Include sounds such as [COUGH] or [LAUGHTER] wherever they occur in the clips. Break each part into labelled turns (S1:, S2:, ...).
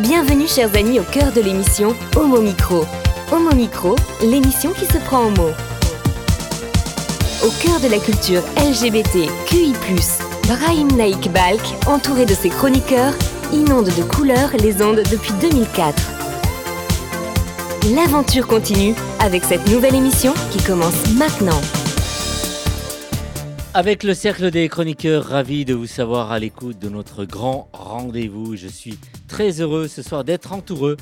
S1: Bienvenue chers amis au cœur de l'émission Homo Micro. Homo Micro, l'émission qui se prend en mots. Au cœur de la culture LGBT, QI+, Brahim Naik Balk, entouré de ses chroniqueurs, inonde de couleurs les ondes depuis 2004. L'aventure continue avec cette nouvelle émission qui commence maintenant.
S2: Avec le cercle des chroniqueurs, ravi de vous savoir à l'écoute de notre grand rendez-vous. Je suis très heureux ce soir d'être entouré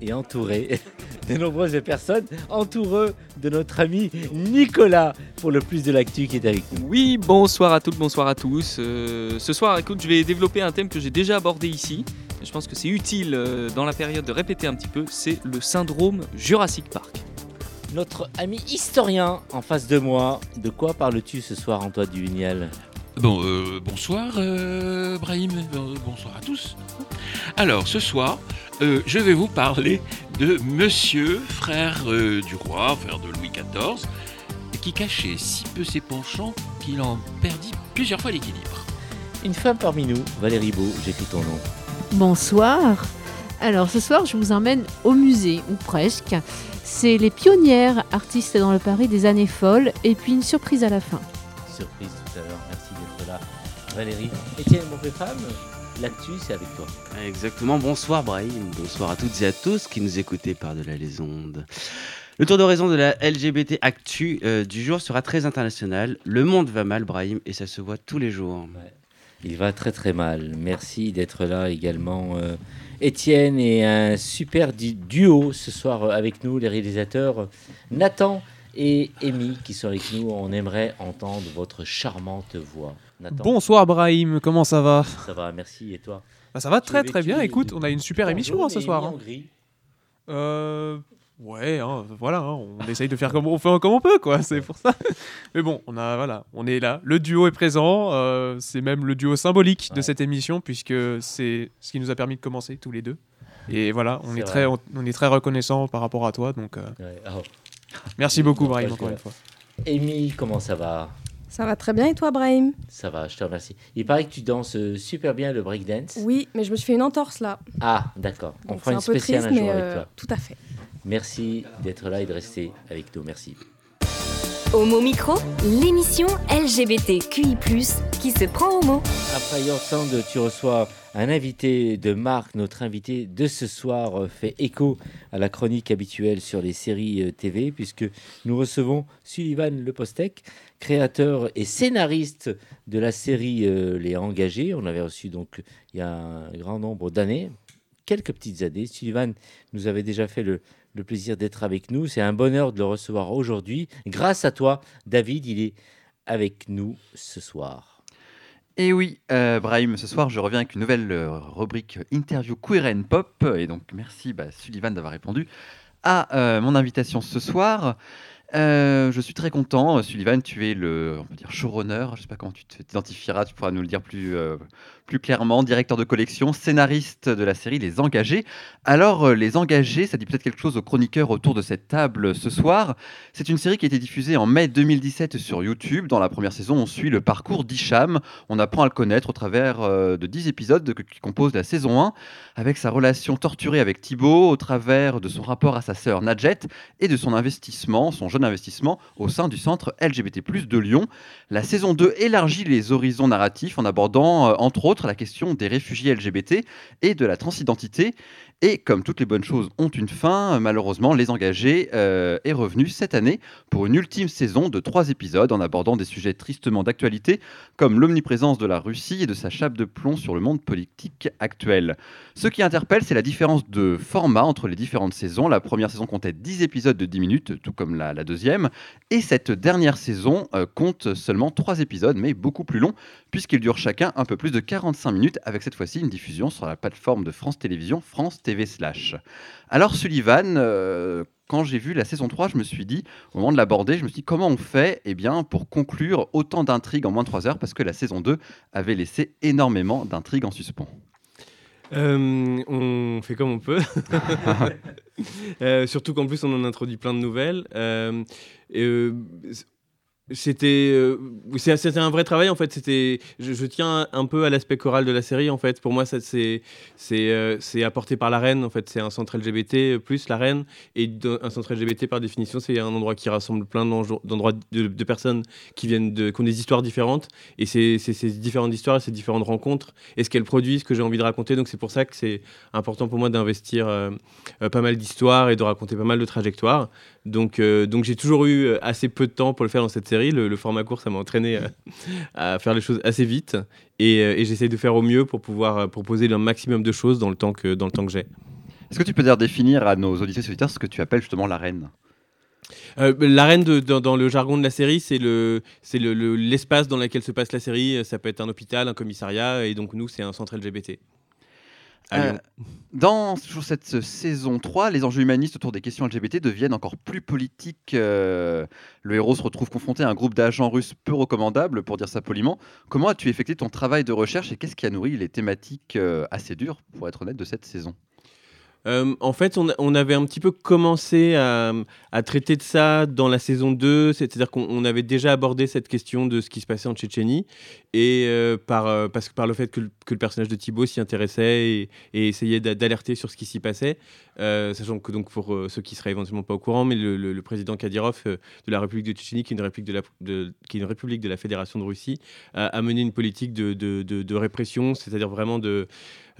S2: et entouré [LAUGHS] de nombreuses personnes, entouré de notre ami Nicolas pour le plus de l'actu qui est avec nous.
S3: Oui, bonsoir à toutes, bonsoir à tous. Euh, ce soir, écoute, je vais développer un thème que j'ai déjà abordé ici. Je pense que c'est utile euh, dans la période de répéter un petit peu. C'est le syndrome Jurassic Park.
S2: Notre ami historien en face de moi. De quoi parles-tu ce soir, Antoine Duvignal
S4: Bon, euh, bonsoir euh, Brahim, Euh, bonsoir à tous. Alors, ce soir, euh, je vais vous parler de Monsieur, frère euh, du roi, frère de Louis XIV, qui cachait si peu ses penchants qu'il en perdit plusieurs fois l'équilibre.
S2: Une femme parmi nous, Valérie Beau, j'écris ton nom.
S5: Bonsoir. Alors ce soir, je vous emmène au musée, ou presque. C'est les pionnières artistes dans le Paris des années folles, et puis une surprise à la fin.
S2: Surprise Valérie, Étienne, mon frère femme, l'actu c'est avec toi.
S6: Exactement, bonsoir Brahim, bonsoir à toutes et à tous qui nous écoutez par-delà les ondes. Le tour d'horizon de la LGBT Actu euh, du jour sera très international. Le monde va mal, Brahim, et ça se voit tous les jours.
S2: Il va très très mal. Merci d'être là également. euh, Étienne et un super du- duo ce soir euh, avec nous, les réalisateurs Nathan et Amy qui sont avec nous. On aimerait entendre votre charmante voix. Nathan,
S7: Bonsoir Brahim, comment ça va?
S2: Ça va, merci. Et toi?
S7: Bah, Ça va très très bien, écoute, on a une super émission hein, ce soir. hein. Euh, ouais, hein, voilà, hein, on essaye de faire comme on fait comme on peut, quoi, c'est pour ça. Mais bon, on a voilà, on est là, le duo est présent, euh, c'est même le duo symbolique
S2: Ouais.
S7: de cette émission puisque c'est ce qui nous a permis de commencer tous les deux. Et voilà, on est, très, on, on est très reconnaissant par rapport à toi, donc euh,
S2: Ouais, oh.
S7: Merci beaucoup Brahim encore une fois.
S2: Amy, comment ça va?
S8: Ça va très bien et toi, Brahim?
S2: Ça va, je te remercie. Il paraît que tu danses euh, super bien le breakdance.
S8: Oui, mais je me suis fait une entorse là.
S2: Ah, d'accord. On fera une spéciale
S8: triste,
S2: un jour
S8: mais
S2: avec
S8: euh,
S2: toi.
S8: tout à fait.
S2: Merci d'être là et de rester avec nous. Merci.
S1: Homo Micro, l'émission LGBTQI+, qui se prend au mot.
S2: Après Your Sound, tu reçois un invité de marque. Notre invité de ce soir euh, fait écho à la chronique habituelle sur les séries euh, TV, puisque nous recevons Sullivan Lepostec, créateur et scénariste de la série euh, Les Engagés. On l'avait reçu donc il y a un grand nombre d'années, quelques petites années. Sullivan nous avait déjà fait le, le plaisir d'être avec nous. C'est un bonheur de le recevoir aujourd'hui. Grâce à toi, David, il est avec nous ce soir.
S9: Et oui, euh, Brahim, ce soir, je reviens avec une nouvelle euh, rubrique interview queer and pop. Et donc, merci bah, Sullivan d'avoir répondu à euh, mon invitation ce soir. Je suis très content. Sullivan, tu es le on dire showrunner. Je ne sais pas comment tu t'identifieras. Tu pourras nous le dire plus, plus clairement. Directeur de collection, scénariste de la série Les Engagés. Alors, euh, Les Engagés, ça dit peut-être quelque chose aux chroniqueurs autour de cette table ce soir. C'est une série qui a été diffusée en mai 2017 sur YouTube. Dans la première saison, on suit le parcours d'Hicham. On apprend à le connaître au travers euh, de 10 épisodes qui composent la saison 1, avec sa relation torturée avec Thibaut, au travers de son rapport à sa sœur Nadjet et de son investissement, son jeune investissement au sein du centre LGBT+ de Lyon. La saison 2 élargit les horizons narratifs en abordant euh, entre autres la question des réfugiés LGBT et de la transidentité. Et comme toutes les bonnes choses ont une fin, malheureusement, Les Engagés euh, est revenu cette année pour une ultime saison de trois épisodes en abordant des sujets tristement d'actualité comme l'omniprésence de la Russie et de sa chape de plomb sur le monde politique actuel. Ce qui interpelle, c'est la différence de format entre les différentes saisons. La première saison comptait 10 épisodes de 10 minutes, tout comme la, deuxième, et cette dernière saison euh, compte seulement 3 épisodes, mais beaucoup plus longs, puisqu'ils durent chacun un peu plus de 45 minutes, avec cette fois-ci une diffusion sur la plateforme de France Télévisions, France TV Slash. Alors Sullivan, euh, quand j'ai vu la saison 3, je me suis dit, au moment de l'aborder, je me suis dit comment on fait eh bien, pour conclure autant d'intrigues en moins de 3 heures, parce que la saison 2 avait laissé énormément d'intrigues en suspens.
S10: Euh, on fait comme on peut. [LAUGHS] Euh, surtout qu'en plus, on en introduit plein de nouvelles. Euh, c'était euh, un vrai travail en fait. C'était je, tiens un peu à l'aspect choral de la série en fait. Pour moi ça c'est c'est euh, apporté par la reine en fait. C'est un centre LGBT plus la reine. Et un centre LGBT par définition c'est un endroit qui rassemble plein d'endroits de, personnes qui viennent de qui ont des histoires différentes. Et c'est ces différentes histoires ces différentes rencontres et ce qu'elles produisent que j'ai envie de raconter. Donc c'est pour ça que c'est important pour moi d'investir euh, euh, pas mal d'histoires et de raconter pas mal de trajectoires donc, euh, donc j'ai toujours eu euh, assez peu de temps pour le faire dans cette série. Le, le format court, ça m'a entraîné euh, à faire les choses assez vite. Et, et j'essaye de faire au mieux pour pouvoir proposer le maximum de choses dans le temps que, dans le temps que j'ai.
S9: Est-ce que tu peux définir à nos auditeurs ce que tu appelles justement l'arène
S10: Euh, L'arène de- dans, dans le jargon de la série, c'est le, c'est le- le- l'espace dans lequel se passe la série. Ça peut être un hôpital, un commissariat, et donc nous, c'est un centre LGBT.
S9: Euh. Dans toujours cette euh, saison 3, les enjeux humanistes autour des questions LGBT deviennent encore plus politiques. euh, le héros se retrouve confronté à un groupe d'agents russes peu recommandables, pour dire ça poliment. Comment as-tu effectué ton travail de recherche et qu'est-ce qui a nourri les thématiques euh, assez dures, pour être honnête, de cette saison?
S10: Euh, en fait, on, avait un petit peu commencé à, traiter de ça dans la saison 2, c'est-à-dire qu'on on avait déjà abordé cette question de ce qui se passait en Tchétchénie, et euh, par, euh, parce que par le fait que le, personnage de Thibaut s'y intéressait et, essayait d'a- d'alerter sur ce qui s'y passait, sachant que donc pour ceux qui seraient éventuellement pas au courant, mais le, président Kadyrov de la République de Tchétchénie, qui est une république de la, Fédération de Russie, a, mené une politique de, répression, c'est-à-dire vraiment de-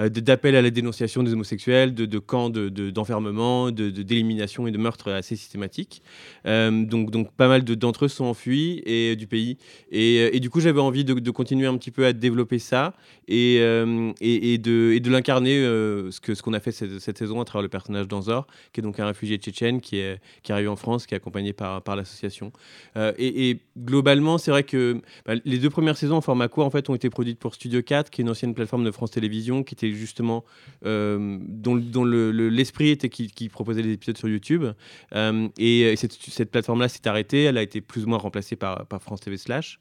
S10: d'appel à la dénonciation des homosexuels, de, de camps de- de- d'enfermement, de, d'élimination et de meurtres assez systématiques. Euh, donc, donc pas mal de- d'entre eux sont enfuis et, du pays. Et, euh, du coup, j'avais envie de, continuer un petit peu à développer ça et, euh, et, de, de l'incarner, euh, ce que ce qu'on a fait cette, saison à travers le personnage d'Anzor, qui est donc un réfugié tchétchène qui est, qui est arrivé en France, qui est accompagné par, par l'association. Euh, et, et globalement, c'est vrai que bah, les deux premières saisons en format court en fait, ont été produites pour Studio 4, qui est une ancienne plateforme de France Télévisions, qui était justement euh, dont, dont le- le- l'esprit était qui, qui proposait les épisodes sur YouTube. Euh, et euh, cette, plateforme-là s'est arrêtée, elle a été plus ou moins remplacée par, France TV Slash.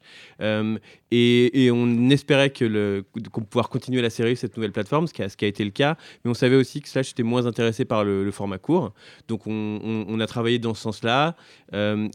S10: Et, on espérait que pouvoir continuer la série cette nouvelle plateforme, ce qui a, été le cas. Mais on savait aussi que Slash était moins intéressé par le, format court. Donc on, a travaillé dans ce sens-là.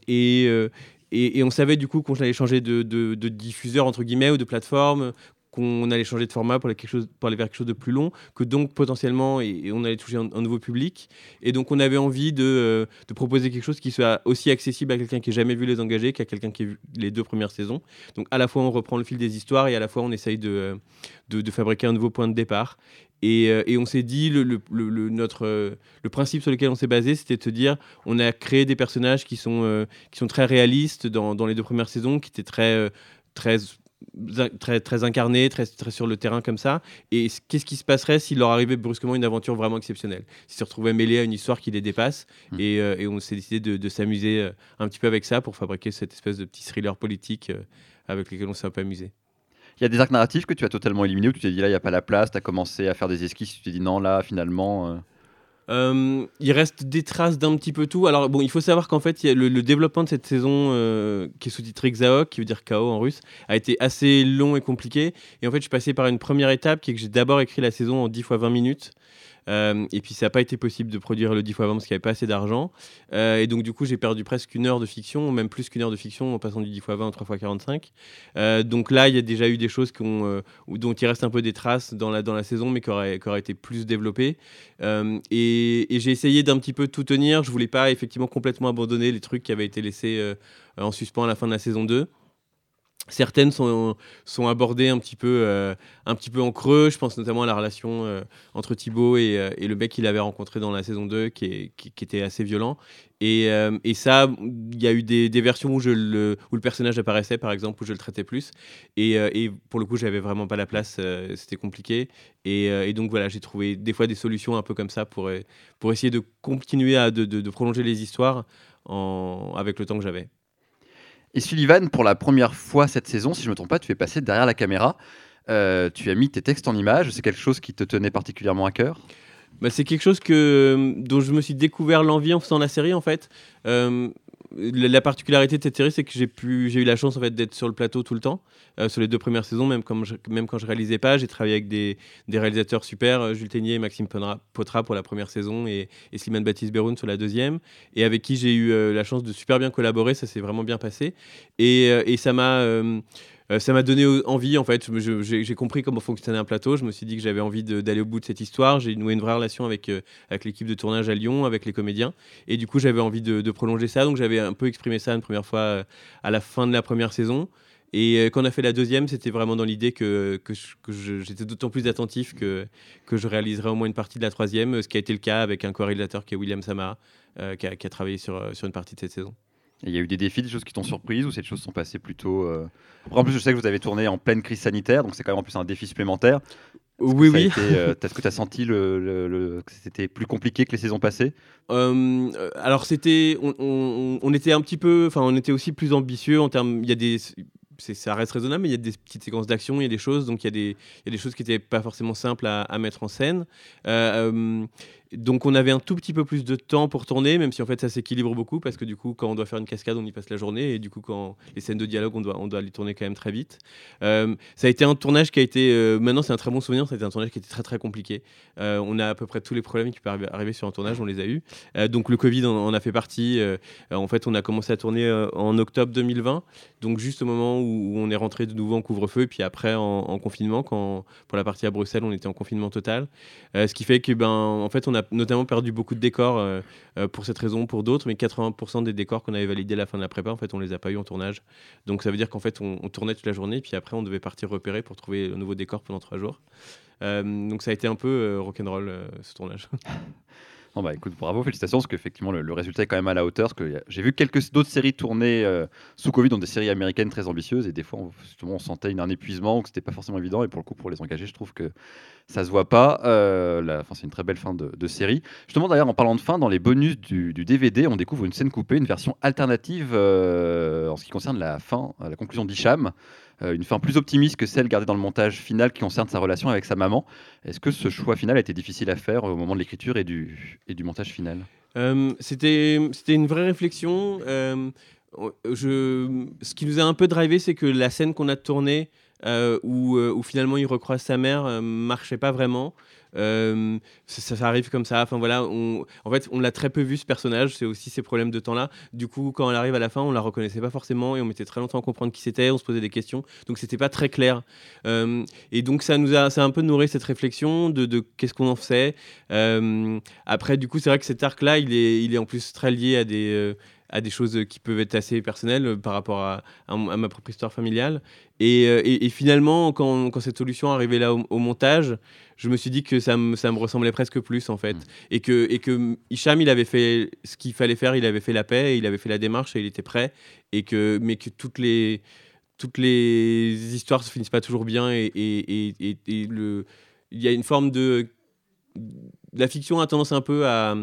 S10: Et, on savait du coup qu'on allait changer de, de- de diffuseur, entre guillemets, ou de plateforme qu'on allait changer de format pour aller, quelque chose, pour aller vers quelque chose de plus long, que donc potentiellement, et, on allait toucher un, nouveau public. Et donc on avait envie de, euh, de proposer quelque chose qui soit aussi accessible à quelqu'un qui n'a jamais vu Les Engagés qu'à quelqu'un qui a vu les deux premières saisons. Donc à la fois on reprend le fil des histoires et à la fois on essaye de, euh, de, fabriquer un nouveau point de départ. Et, euh, et on s'est dit, le, le- notre, le principe sur lequel on s'est basé, c'était de se dire, on a créé des personnages qui sont, qui sont très réalistes dans, dans les deux premières saisons, qui étaient très, très, très, très incarnés, très, très sur le terrain comme ça. Et qu'est-ce qui se passerait s'il leur arrivait brusquement une aventure vraiment exceptionnelle? S'ils se retrouvaient mêlés à une histoire qui les dépasse.
S9: Mm.
S10: Et, euh, et on s'est décidé de, de s'amuser euh, un petit peu avec ça pour fabriquer cette espèce de petit thriller politique euh, avec lequel on s'est un peu amusé.
S9: Il y a des arcs narratifs que tu as totalement éliminés où tu t'es dit là, il n'y a pas la place, tu as commencé à faire des esquisses, tu t'es dit non, là, finalement. euh,
S10: Euh, il reste des traces d'un petit peu tout. Alors bon, il faut savoir qu'en fait, le, développement de cette saison, euh, qui est sous-titré Xaok, qui veut dire chaos en russe, a été assez long et compliqué. Et en fait, je suis passé par une première étape qui est que j'ai d'abord écrit la saison en 10 fois 20 minutes. Euh, et puis ça n'a pas été possible de produire le 10 fois 20 parce qu'il n'y avait pas assez d'argent. Euh, et donc du coup j'ai perdu presque une heure de fiction, même plus qu'une heure de fiction en passant du 10 fois 20 au 3 fois 45. Euh, donc là il y a déjà eu des choses dont il reste un peu des traces dans la, dans la saison mais qui auraient, qui auraient été plus développées. Et j'ai essayé d'un petit peu tout tenir. Je voulais pas effectivement complètement abandonner les trucs qui avaient été laissés en suspens à la fin de la saison 2. Certaines sont, abordées un petit, peu, euh, un petit peu en creux. Je pense notamment à la relation euh, entre Thibaut et, euh, et le mec qu'il avait rencontré dans la saison 2 qui, était assez violent. Et, ça, il y a eu des, versions où, le, personnage apparaissait, par exemple, où je le traitais plus. Et, pour le coup, j'avais vraiment pas la place. C'était compliqué. Et, donc voilà, j'ai trouvé des fois des solutions un peu comme ça pour, essayer de continuer à de, prolonger les histoires avec le temps que j'avais.
S9: Et Sullivan, pour la première fois cette saison, si je ne me trompe pas, tu es passé derrière la caméra. Euh, tu as mis tes textes en images. C'est quelque chose qui te tenait particulièrement à cœur?
S10: Bah, c'est quelque chose que, dont je me suis découvert l'envie en faisant la série en fait. Euh, la, la particularité de cette série, c'est que j'ai eu la chance en fait d'être sur le plateau tout le temps, euh, sur les deux premières saisons, même, comme je- même quand réalisais pas. J'ai travaillé avec des, réalisateurs super, euh, Jules Ténier et Maxime Potra pour la première saison et, et Slimane Baptiste Beroun sur la deuxième, et avec qui j'ai eu euh, la chance de super bien collaborer. Ça s'est vraiment bien passé, et ça m'a euh, ça m'a donné envie, en fait. J'ai compris comment fonctionnait un plateau. Je me suis dit que j'avais envie d'aller au bout de cette histoire. J'ai noué une vraie relation avec, euh, avec l'équipe de tournage à Lyon, avec les comédiens. Et du coup, j'avais envie de, prolonger ça. Donc, j'avais un peu exprimé ça une première fois euh, à la fin de la première saison. Et quand on a fait la deuxième, c'était vraiment dans l'idée que, j'étais d'autant plus attentif que, je réaliserais au moins une partie de la troisième, ce qui a été le cas avec un co-réalisateur qui est William Samara, qui, a, travaillé sur une partie de cette saison.
S9: Il y a eu des défis, des choses qui t'ont surprise ou ces choses sont passées plutôt. euh, Après, en plus, je sais que vous avez tourné en pleine crise sanitaire, donc c'est quand même en plus un défi supplémentaire.
S10: Oui, oui.
S9: euh, [LAUGHS] Est-ce que tu as senti le, le- le- que c'était plus compliqué que les saisons passées?
S10: Euh, euh, alors c'était, on, on- on était un petit peu, enfin on était aussi plus ambitieux en termes, il y a des, ça reste raisonnable, mais il y a des petites séquences d'action, il y a des choses, donc il y a des, il y a des choses qui n'étaient pas forcément simples à, à mettre en scène. Euh, donc on avait un tout petit peu plus de temps pour tourner, même si en fait ça s'équilibre beaucoup parce que du coup quand on doit faire une cascade on y passe la journée et du coup quand les scènes de dialogue on doit, on doit les tourner quand même très vite. Euh, ça a été un tournage qui a été, euh, maintenant c'est un très bon souvenir, ça a été un tournage qui était très très compliqué. Euh, on a à peu près tous les problèmes qui peuvent arriver, sur un tournage, on les a eus. Donc le Covid en, a fait partie. En fait on a commencé à tourner en octobre 2020, donc juste au moment où, on est rentré de nouveau en couvre-feu et puis après en, en confinement, quand pour la partie à Bruxelles on était en confinement total. Ce qui fait que ben en fait on a notamment perdu beaucoup de décors euh, euh, pour cette raison, pour d'autres, mais 80% des décors qu'on avait validés à la fin de la prépa, en fait on les a pas eu en tournage. Donc ça veut dire qu'en fait on, on tournait toute la journée, puis après on devait partir repérer pour trouver le nouveau décor pendant trois jours. Euh, donc ça a été un peu rock'n'roll ce tournage. [LAUGHS]
S9: Non, bah écoute, bravo, félicitations, parce qu'effectivement, le, le résultat est quand même à la hauteur. Que j'ai vu quelques d'autres séries tournées euh, sous Covid, donc des séries américaines très ambitieuses, et des fois, on, justement, on sentait un épuisement, que c'était pas forcément évident. Et pour le coup, pour les engager, je trouve que ça se voit pas. Euh, c'est une très belle fin de, de série. Justement, d'ailleurs, en parlant de fin, dans les bonus du, DVD, on découvre une scène coupée, une version alternative euh, en ce qui concerne la fin, la conclusion d'Hicham. Euh, une fin plus optimiste que celle gardée dans le montage final qui concerne sa relation avec sa maman. Est-ce que ce choix final a été difficile à faire au moment de l'écriture et du, et du montage final?
S10: Euh, C'était une vraie réflexion. Euh, ce qui nous a un peu drivé, c'est que la scène qu'on a tournée, où, où finalement il recroise sa mère, marchait pas vraiment. Euh, ça, arrive comme ça. Enfin voilà, en fait, on l'a très peu vu ce personnage. C'est aussi ces problèmes de temps-là. Du coup, quand elle arrive à la fin, on la reconnaissait pas forcément et on mettait très longtemps à comprendre qui c'était. On se posait des questions, donc c'était pas très clair. Euh, et donc ça nous a, ça un peu nourri cette réflexion de, qu'est-ce qu'on en faisait. Euh, après, du coup, c'est vrai que cet arc-là, il est, il est en plus très lié à des, euh, à des choses qui peuvent être assez personnelles par rapport à, ma propre histoire familiale. Et, finalement, quand, cette solution arrivait là au montage, je me suis dit que ça me, ça me ressemblait presque plus en fait. Et que, et que Hicham, il avait fait ce qu'il fallait faire, il avait fait la paix, il avait fait la démarche et il était prêt. Et que, mais que toutes les, toutes les histoires se finissent pas toujours bien et, et, et- et- et le, il y a une forme de la fiction a tendance un peu à,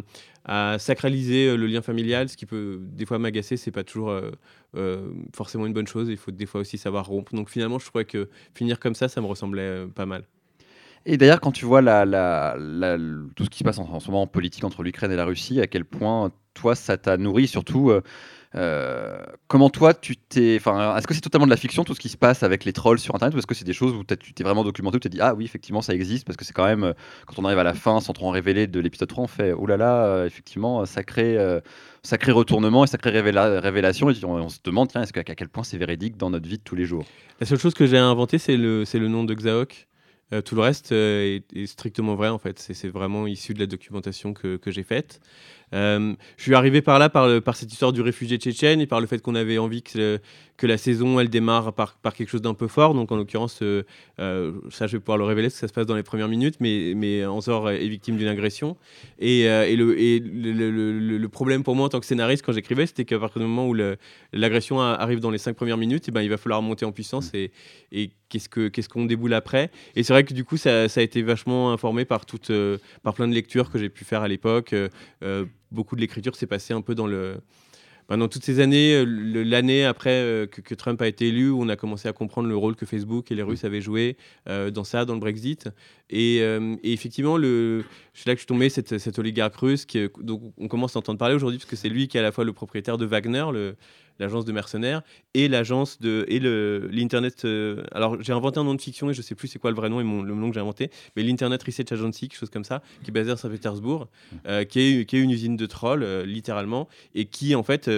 S10: à sacraliser euh, le lien familial, ce qui peut des fois m'agacer. C'est pas toujours euh, euh, forcément une bonne chose. Il faut des fois aussi savoir rompre. Donc finalement, je trouvais que finir comme ça, ça me ressemblait pas mal.
S9: Et d'ailleurs, quand tu vois tout ce qui se passe en, ce moment en politique entre l'Ukraine et la Russie, à quel point toi ça t'a nourri, surtout euh, euh, comment toi tu t'es. Est-ce que c'est totalement de la fiction tout ce qui se passe avec les trolls sur Internet ou est-ce que c'est des choses où tu t'es vraiment documenté, où tu t'es dit ah oui effectivement ça existe parce que c'est quand même euh, quand on arrive à la fin sans trop en révéler de l'épisode 3 on fait oh là là effectivement sacré sacré retournement et sacré révéla- révélation et on, se demande tiens est-ce que, à quel point c'est véridique dans notre vie de tous les jours?
S10: La seule chose que j'ai inventé, c'est le, le nom de Xaok. Euh, tout le reste euh, est, est strictement vrai en fait. C'est, vraiment issu de la documentation que, que j'ai faite. Euh, je suis arrivé par là par, cette histoire du réfugié tchétchène et par le fait qu'on avait envie que, la saison elle démarre par, quelque chose d'un peu fort. Donc en l'occurrence, euh, euh, ça je vais pouvoir le révéler parce que ça se passe dans les premières minutes, mais, mais est victime d'une agression. Et, le, problème pour moi en tant que scénariste quand j'écrivais, c'était qu'à partir du moment où l'agression arrive dans les cinq premières minutes, et ben, il va falloir monter en puissance et, qu'est-ce que qu'est-ce qu'on déboule après. Et c'est vrai que du coup, ça, a été vachement informé par plein de lectures que j'ai pu faire à l'époque. Beaucoup de l'écriture s'est passée un peu dans le pendant toutes ces années, euh, l'année après euh, que, Trump a été élu, on a commencé à comprendre le rôle que Facebook et les Russes avaient joué euh, dans ça, dans le Brexit. Et, effectivement, le, c'est là que je suis tombé, cet oligarque russe, qui, dont on commence à entendre parler aujourd'hui, parce que c'est lui qui est à la fois le propriétaire de Wagner, le- l'agence de mercenaires, et l'agence de et le l'internet. euh, alors j'ai inventé un nom de fiction et je sais plus c'est quoi le vrai nom et mon, le nom que j'ai inventé, mais l'internet research agency, quelque chose comme ça, qui est basé à Saint-Pétersbourg, euh, qui est qui est une usine de trolls euh, littéralement et qui en fait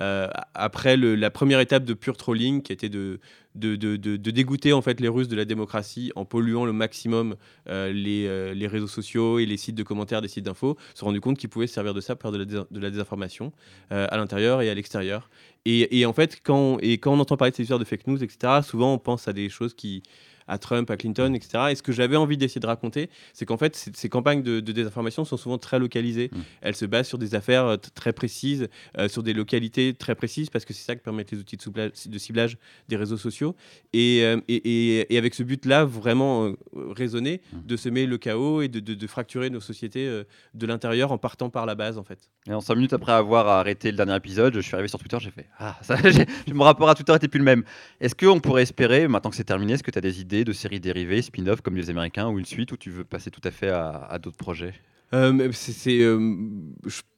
S10: euh, après la première étape de pure trolling qui était de dégoûter en fait les Russes de la démocratie en polluant le maximum euh, les, euh, les réseaux sociaux et les sites de commentaires des sites d'infos, se rendu compte qu'ils pouvaient se servir de ça pour faire de la, désinformation à l'intérieur et à l'extérieur. Et, en fait, quand, quand on entend parler de ces histoires de fake news, etc., souvent on pense à des choses qui à Trump, à Clinton, etc. Et ce que j'avais envie d'essayer de raconter, c'est qu'en fait, ces, campagnes de, de désinformation sont souvent très localisées. Elles se basent sur des affaires euh, très précises, euh, sur des localités très précises, parce que c'est ça que permettent les outils de, souplage- de ciblage des réseaux sociaux. Et, euh, et, et- et avec ce but-là, vraiment euh, raisonné, de semer le chaos et de, fracturer nos sociétés de l'intérieur en partant par la base, en fait.
S9: Et en 5 minutes après avoir arrêté le dernier épisode, je suis arrivé sur Twitter, j'ai fait Ah, ça, [LAUGHS] mon rapport à Twitter était plus le même. Est-ce qu'on pourrait espérer, maintenant que c'est terminé, est-ce que tu as des idées de séries dérivées, spin-off comme les Américains, ou une suite où tu veux passer tout à fait à, à d'autres projets?
S10: Euh, c'est, euh,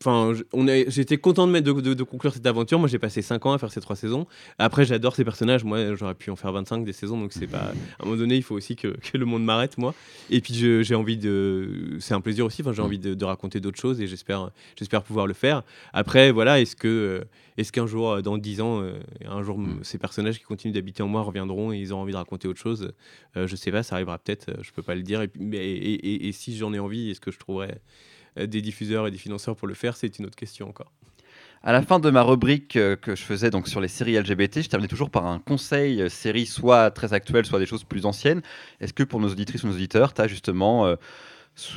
S10: enfin, a, j'étais content de, mettre, de, de- de conclure cette aventure. Moi, j'ai passé 5 ans à faire ces trois saisons. Après, j'adore ces personnages. Moi, j'aurais pu en faire 25 des saisons, donc c'est pas. À un moment donné, il faut aussi que, que le monde m'arrête, moi. Et puis, j'ai envie de. C'est un plaisir aussi. Enfin, j'ai envie de, raconter d'autres choses et j'espère, j'espère pouvoir le faire. Après, voilà, est-ce que, euh, est-ce qu'un jour, euh, dans 10 ans, euh, un jour, m- ces personnages qui continuent d'habiter en moi reviendront et ils auront envie de raconter autre chose Euh, Je sais pas, ça arrivera peut-être. euh, Je peux pas le dire. Et, puis- mais, et, et- et si j'en ai envie, est-ce que je trouverai euh, des diffuseurs et des financeurs pour le faire, c'est une autre question encore.
S9: À la fin de ma rubrique euh, que je faisais donc sur les séries LGBT, je terminais toujours par un conseil euh, série soit très actuelle, soit des choses plus anciennes. Est-ce que pour nos auditrices ou nos auditeurs, tu as justement euh,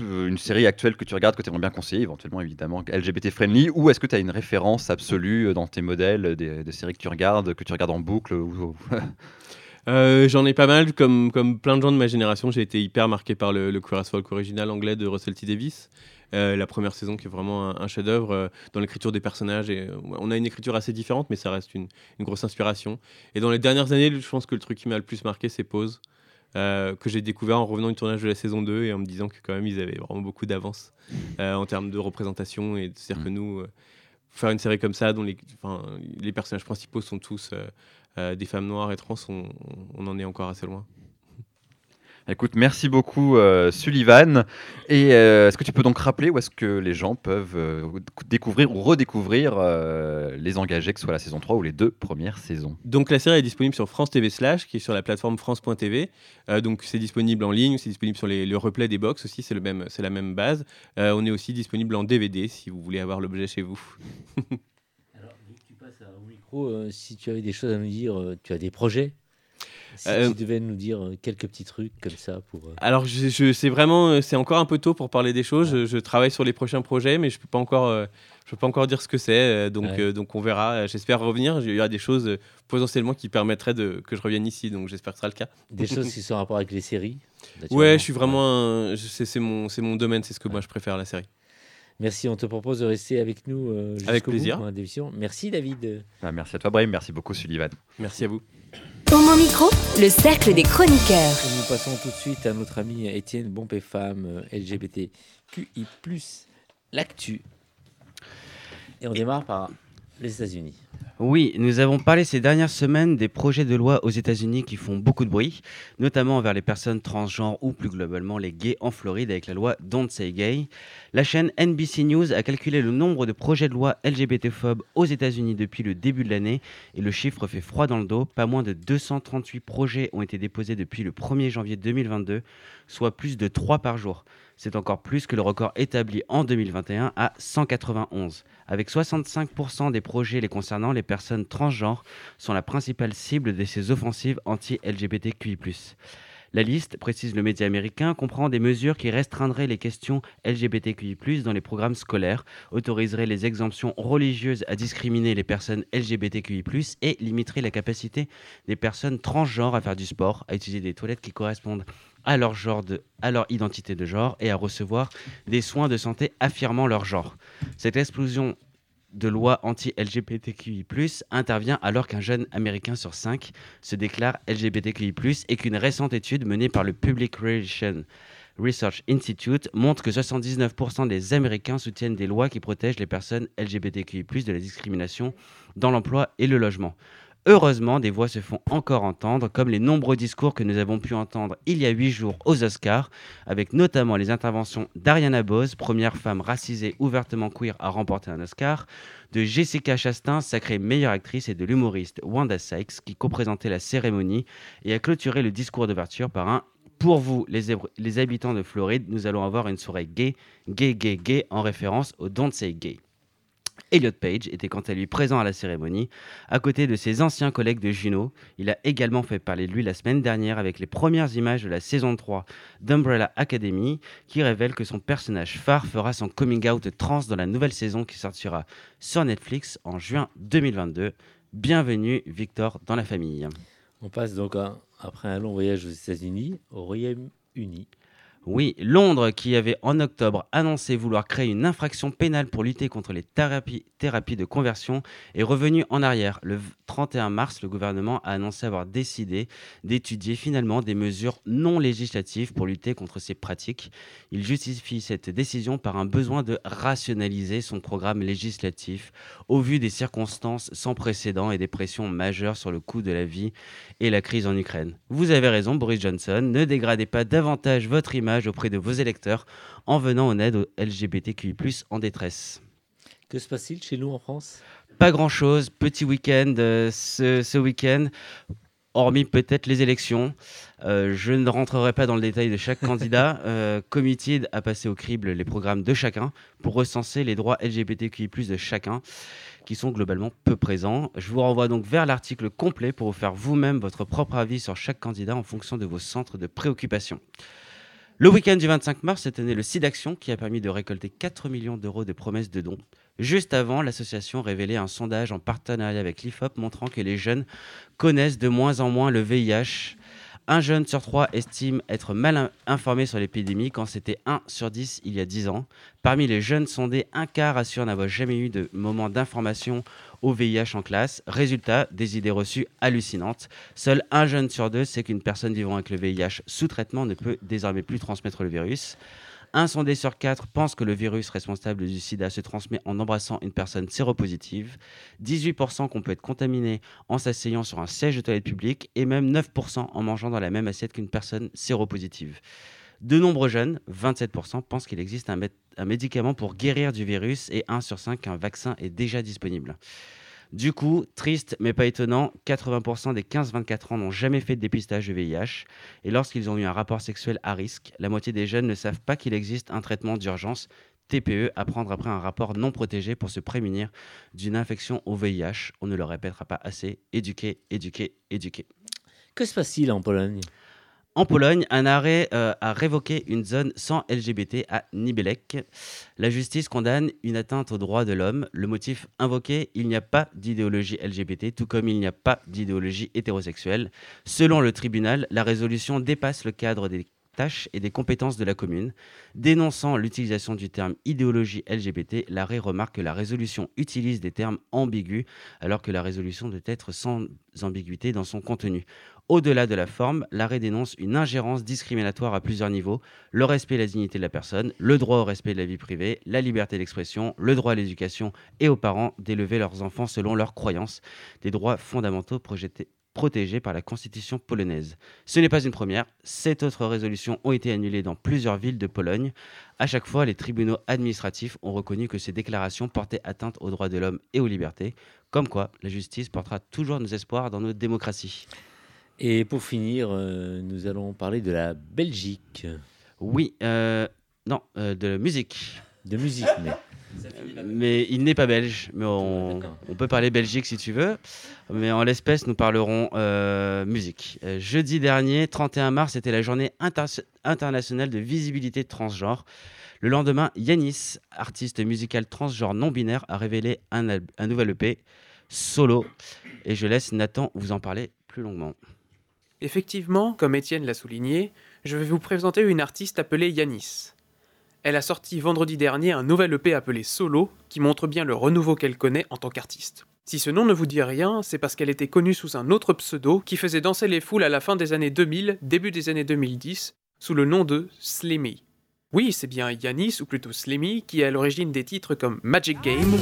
S9: une série actuelle que tu regardes, que tu aimerais bien conseiller, éventuellement évidemment LGBT friendly, ou est-ce que tu as une référence absolue euh, dans tes modèles euh, des, séries que tu regardes, que tu regardes en boucle ou- [LAUGHS]
S10: Euh, J'en ai pas mal, comme, comme plein de gens de ma génération, j'ai été hyper marqué par le, le Queer as Folk original anglais de Russell T. Davis. Euh, la première saison qui est vraiment un, un chef-d'œuvre euh, dans l'écriture des personnages. Et, euh, on a une écriture assez différente, mais ça reste une, une grosse inspiration. Et dans les dernières années, je pense que le truc qui m'a le plus marqué, c'est Pause, que j'ai découvert en revenant du tournage de la saison 2 et en me disant que quand même ils avaient vraiment beaucoup d'avance en termes de représentation. Et c'est-à-dire que nous, euh, faire une série comme ça, dont les, les personnages principaux sont tous des femmes noires et trans, on, on en est encore assez loin.
S9: Écoute, merci beaucoup euh, Sullivan. Et euh, est-ce que tu peux donc rappeler où est-ce que les gens peuvent euh, découvrir ou redécouvrir euh, les engagés, que ce soit la saison 3 ou les deux premières saisons?
S10: Donc la série est disponible sur France TV Slash, qui est sur la plateforme France.tv. Euh, donc c'est disponible en ligne, c'est disponible sur les, le replay des box aussi, c'est le même, c'est la même base. Euh, on est aussi disponible en DVD si vous voulez avoir l'objet chez vous. [LAUGHS]
S2: Alors, vu que tu passes euh, si tu avais des choses à nous dire, euh, tu as des projets Si
S10: Euh,
S2: tu devais nous dire quelques petits trucs comme ça pour. euh,
S10: Alors je, je- c'est vraiment, c'est encore un peu tôt pour parler des choses. Je, je travaille sur les prochains projets, mais je peux pas encore, euh, je peux pas encore dire ce que c'est. donc,
S2: Ouais.
S10: donc on verra. J'espère revenir. Il y aura des choses potentiellement qui permettraient de, que je revienne ici. Donc j'espère que ce sera le cas.
S2: Des [LAUGHS] choses qui sont en rapport avec les séries
S10: Ouais, je suis vraiment, c'est mon, c'est mon domaine, c'est ce que moi je préfère la série.
S2: Merci, on te propose de rester avec nous euh,
S10: Avec
S2: jusqu'au bout
S10: plaisir.
S2: pour la démission. Merci David.
S9: Ah, Merci à toi Brahim, merci beaucoup Sullivan.
S10: Merci à vous.
S1: Homo Micro, le cercle des chroniqueurs.
S2: Et nous passons tout de suite à notre ami Étienne Bompé Femme, euh, LGBTQI, l'actu. Et on démarre par les États-Unis.
S6: Oui, nous avons parlé ces dernières semaines des projets de loi aux États-Unis qui font beaucoup de bruit, notamment envers les personnes transgenres ou plus globalement les gays en Floride avec la loi Don't Say Gay. La chaîne NBC News a calculé le nombre de projets de loi LGBT-phobes aux États-Unis depuis le début de l'année et le chiffre fait froid dans le dos. Pas moins de 238 projets ont été déposés depuis le 1er janvier 2022, soit plus de 3 par jour. C'est encore plus que le record établi en 2021 à 191. Avec 65% des projets les concernant, les personnes transgenres sont la principale cible de ces offensives anti-LGBTQI+. La liste, précise le média américain, comprend des mesures qui restreindraient les questions LGBTQI+, dans les programmes scolaires, autoriseraient les exemptions religieuses à discriminer les personnes LGBTQI+, et limiterait la capacité des personnes transgenres à faire du sport, à utiliser des toilettes qui correspondent à leur identité de genre et à recevoir des soins de santé affirmant leur genre. Cette explosion de loi anti-LGBTQI+, intervient alors qu'un jeune américain sur cinq se déclare LGBTQI+, et qu'une récente étude menée par le Public Relations Research Institute montre que 79% des Américains soutiennent des lois qui protègent les personnes LGBTQI+, de la discrimination dans l'emploi et le logement. Heureusement, des voix se font encore entendre, comme les nombreux discours que nous avons pu entendre il y a huit jours aux Oscars, avec notamment les interventions d'Ariana Bose, première femme racisée ouvertement queer à remporter un Oscar, de Jessica Chastain, sacrée meilleure actrice, et de l'humoriste Wanda Sykes, qui co-présentait la cérémonie et a clôturé le discours d'ouverture par un pour vous, les, les habitants de Floride, nous allons avoir une soirée gay, gay, gay, gay, en référence au Don't Say Gay. Elliot Page était quant à lui présent à la cérémonie. À côté de ses anciens collègues de Juno, il a également fait parler de lui la semaine dernière avec les premières images de la saison 3 d'Umbrella Academy qui révèlent que son personnage phare fera son coming out trans dans la nouvelle saison qui sortira sur Netflix en juin 2022. Bienvenue Victor dans la famille.
S2: On passe donc après un long voyage aux États-Unis, au Royaume-Uni.
S6: Oui, Londres, qui avait en octobre annoncé vouloir créer une infraction pénale pour lutter contre les thérapies, de conversion, est revenu en arrière. Le 31 mars, le gouvernement a annoncé avoir décidé d'étudier finalement des mesures non législatives pour lutter contre ces pratiques. Il justifie cette décision par un besoin de rationaliser son programme législatif au vu des circonstances sans précédent et des pressions majeures sur le coût de la vie et la crise en Ukraine. Vous avez raison, Boris Johnson, ne dégradez pas davantage votre image auprès de vos électeurs en venant en aide aux LGBTQI+, en détresse.
S2: Que se passe-t-il chez nous en France?
S6: Pas grand-chose, petit week-end euh, ce, ce week-end, hormis peut-être les élections. Euh, je ne rentrerai pas dans le détail de chaque [LAUGHS] candidat. Euh, Committed a passé au crible les programmes de chacun pour recenser les droits LGBTQI+, de chacun qui sont globalement peu présents. Je vous renvoie donc vers l'article complet pour vous faire vous-même votre propre avis sur chaque candidat en fonction de vos centres de préoccupation. Le week-end du 25 mars, c'était né le SIDAction qui a permis de récolter 4 millions d'euros de promesses de dons. Juste avant, l'association révélait un sondage en partenariat avec l'IFOP montrant que les jeunes connaissent de moins en moins le VIH. Un jeune sur trois estime être mal informé sur l'épidémie quand c'était 1 sur 10 il y a 10 ans. Parmi les jeunes sondés, un quart assure n'avoir jamais eu de moment d'information au VIH en classe. Résultat, des idées reçues hallucinantes. Seul un jeune sur deux sait qu'une personne vivant avec le VIH sous traitement ne peut désormais plus transmettre le virus. Un sondé sur quatre pense que le virus responsable du sida se transmet en embrassant une personne séropositive. 18% qu'on peut être contaminé en s'asseyant sur un siège de toilette publique et même 9% en mangeant dans la même assiette qu'une personne séropositive. De nombreux jeunes, 27%, pensent qu'il existe un, médicament pour guérir du virus et 1 sur 5 qu'un vaccin est déjà disponible. Du coup, triste mais pas étonnant, 80% des 15-24 ans n'ont jamais fait de dépistage de VIH et lorsqu'ils ont eu un rapport sexuel à risque, la moitié des jeunes ne savent pas qu'il existe un traitement d'urgence TPE à prendre après un rapport non protégé pour se prémunir d'une infection au VIH. On ne le répétera pas assez. Éduquer, éduquer, éduquer.
S2: Que se passe-t-il en Pologne?
S6: En Pologne, un arrêt euh, a révoqué une zone sans LGBT à Nibelek. La justice condamne une atteinte aux droits de l'homme. Le motif invoqué, il n'y a pas d'idéologie LGBT, tout comme il n'y a pas d'idéologie hétérosexuelle. Selon le tribunal, la résolution dépasse le cadre des tâches et des compétences de la commune. Dénonçant l'utilisation du terme idéologie LGBT, l'arrêt remarque que la résolution utilise des termes ambigus alors que la résolution doit être sans ambiguïté dans son contenu. Au-delà de la forme, l'arrêt dénonce une ingérence discriminatoire à plusieurs niveaux, le respect et la dignité de la personne, le droit au respect de la vie privée, la liberté d'expression, le droit à l'éducation et aux parents d'élever leurs enfants selon leurs croyances, des droits fondamentaux protégés par la constitution polonaise. Ce n'est pas une première, sept autres résolutions ont été annulées dans plusieurs villes de Pologne. À chaque fois, les tribunaux administratifs ont reconnu que ces déclarations portaient atteinte aux droits de l'homme et aux libertés, comme quoi la justice portera toujours nos espoirs dans notre démocratie.
S2: Et pour finir, euh, nous allons parler de la Belgique.
S6: Oui, euh, non, euh, de la musique.
S2: De musique, mais.
S6: Mais il n'est pas belge. Mais on, on, peut parler Belgique si tu veux. Mais en l'espèce, nous parlerons musique. jeudi dernier, 31 mars, c'était la journée internationale de visibilité transgenre. Le lendemain, Yanis, artiste musical transgenre non-binaire, a révélé un, un nouvel EP, Solo. Et je laisse Nathan vous en parler plus longuement.
S11: Effectivement, comme Étienne l'a souligné, je vais vous présenter une artiste appelée Yanis. Elle a sorti vendredi dernier un nouvel EP appelé Solo, qui montre bien le renouveau qu'elle connaît en tant qu'artiste. Si ce nom ne vous dit rien, c'est parce qu'elle était connue sous un autre pseudo qui faisait danser les foules à la fin des années 2000, début des années 2010, sous le nom de Slimmy. Oui, c'est bien Yanis, ou plutôt Slimmy, qui est à l'origine des titres comme Magic Game,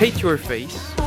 S11: Hate Your Face,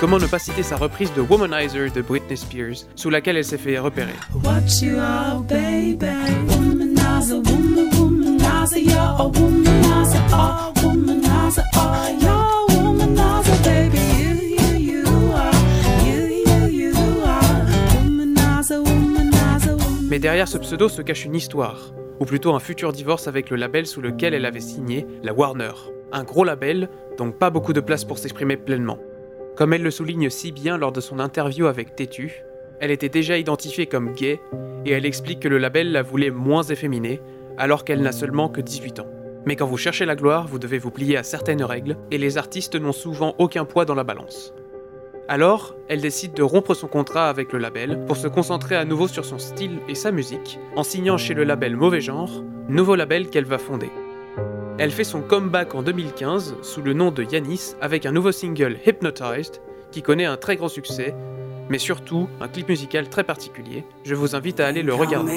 S11: comment ne pas citer sa reprise de Womanizer de Britney Spears, sous laquelle elle s'est fait repérer.
S12: What you are, baby. Womanizer, woman, womanizer, you're a womanizer, oh, womanizer, oh, you're a womanizer, baby. You, you, you are, you, you, you are, womanizer, womanizer, womanizer.
S11: Mais derrière ce pseudo se cache une histoire, ou plutôt un futur divorce avec le label sous lequel elle avait signé, la Warner. Un gros label, donc pas beaucoup de place pour s'exprimer pleinement. Comme elle le souligne si bien lors de son interview avec Tétu, elle était déjà identifiée comme gay et elle explique que le label la voulait moins efféminée alors qu'elle n'a seulement que 18 ans. Mais quand vous cherchez la gloire, vous devez vous plier à certaines règles et les artistes n'ont souvent aucun poids dans la balance. Alors, elle décide de rompre son contrat avec le label pour se concentrer à nouveau sur son style et sa musique en signant chez le label Mauvais Genre, nouveau label qu'elle va fonder. Elle fait son comeback en 2015 sous le nom de Yanis avec un nouveau single Hypnotized qui connaît un très grand succès, mais surtout un clip musical très particulier. Je vous invite à aller le regarder.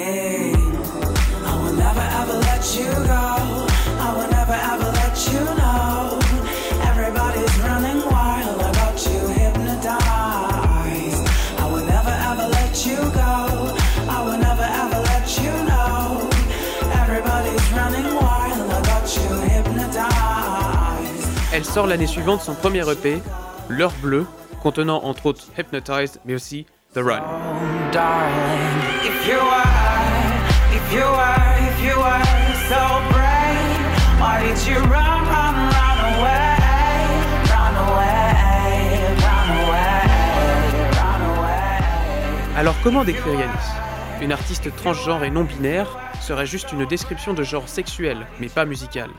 S11: Elle sort l'année suivante son premier EP, L'heure bleue, contenant entre autres Hypnotized, mais aussi The Run. Alors comment décrire Yanis? Une artiste transgenre et non binaire serait juste une description de genre sexuel, mais pas musical.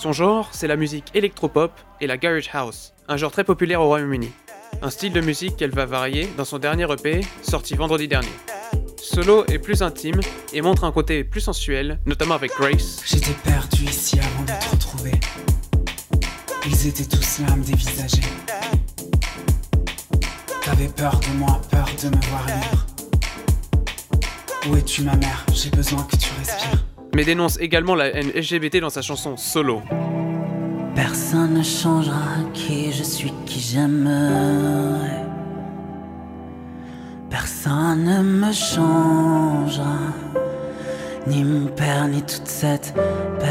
S11: Son genre, c'est la musique électropop et la garage house, un genre très populaire au Royaume-Uni. Un style de musique qu'elle va varier dans son dernier EP, sorti vendredi dernier. Solo est plus intime et montre un côté plus sensuel, notamment avec Grace,
S12: J'étais perdu ici avant de te retrouver. Ils étaient tous là à me. T'avais peur de moi, peur de me voir libre. Où es-tu ma mère? J'ai besoin que tu respires.
S11: Mais dénonce également la haine LGBT dans sa chanson Solo.
S12: Personne ne changera qui je suis, qui j'aimerais. Personne ne me changera, ni mon père, ni toute cette peine.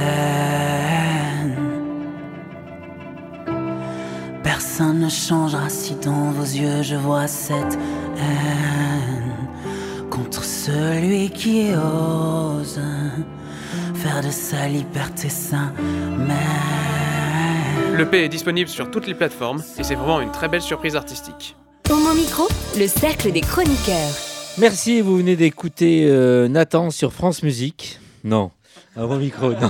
S12: Personne ne changera si dans vos yeux je vois cette haine contre celui qui ose faire de sa liberté sa mère.
S11: Le P est disponible sur toutes les plateformes et c'est vraiment une très belle surprise artistique.
S1: Homo Micro, le cercle des chroniqueurs.
S2: Merci, vous venez d'écouter euh, Nathan sur France Musique. Non, à mon micro, non.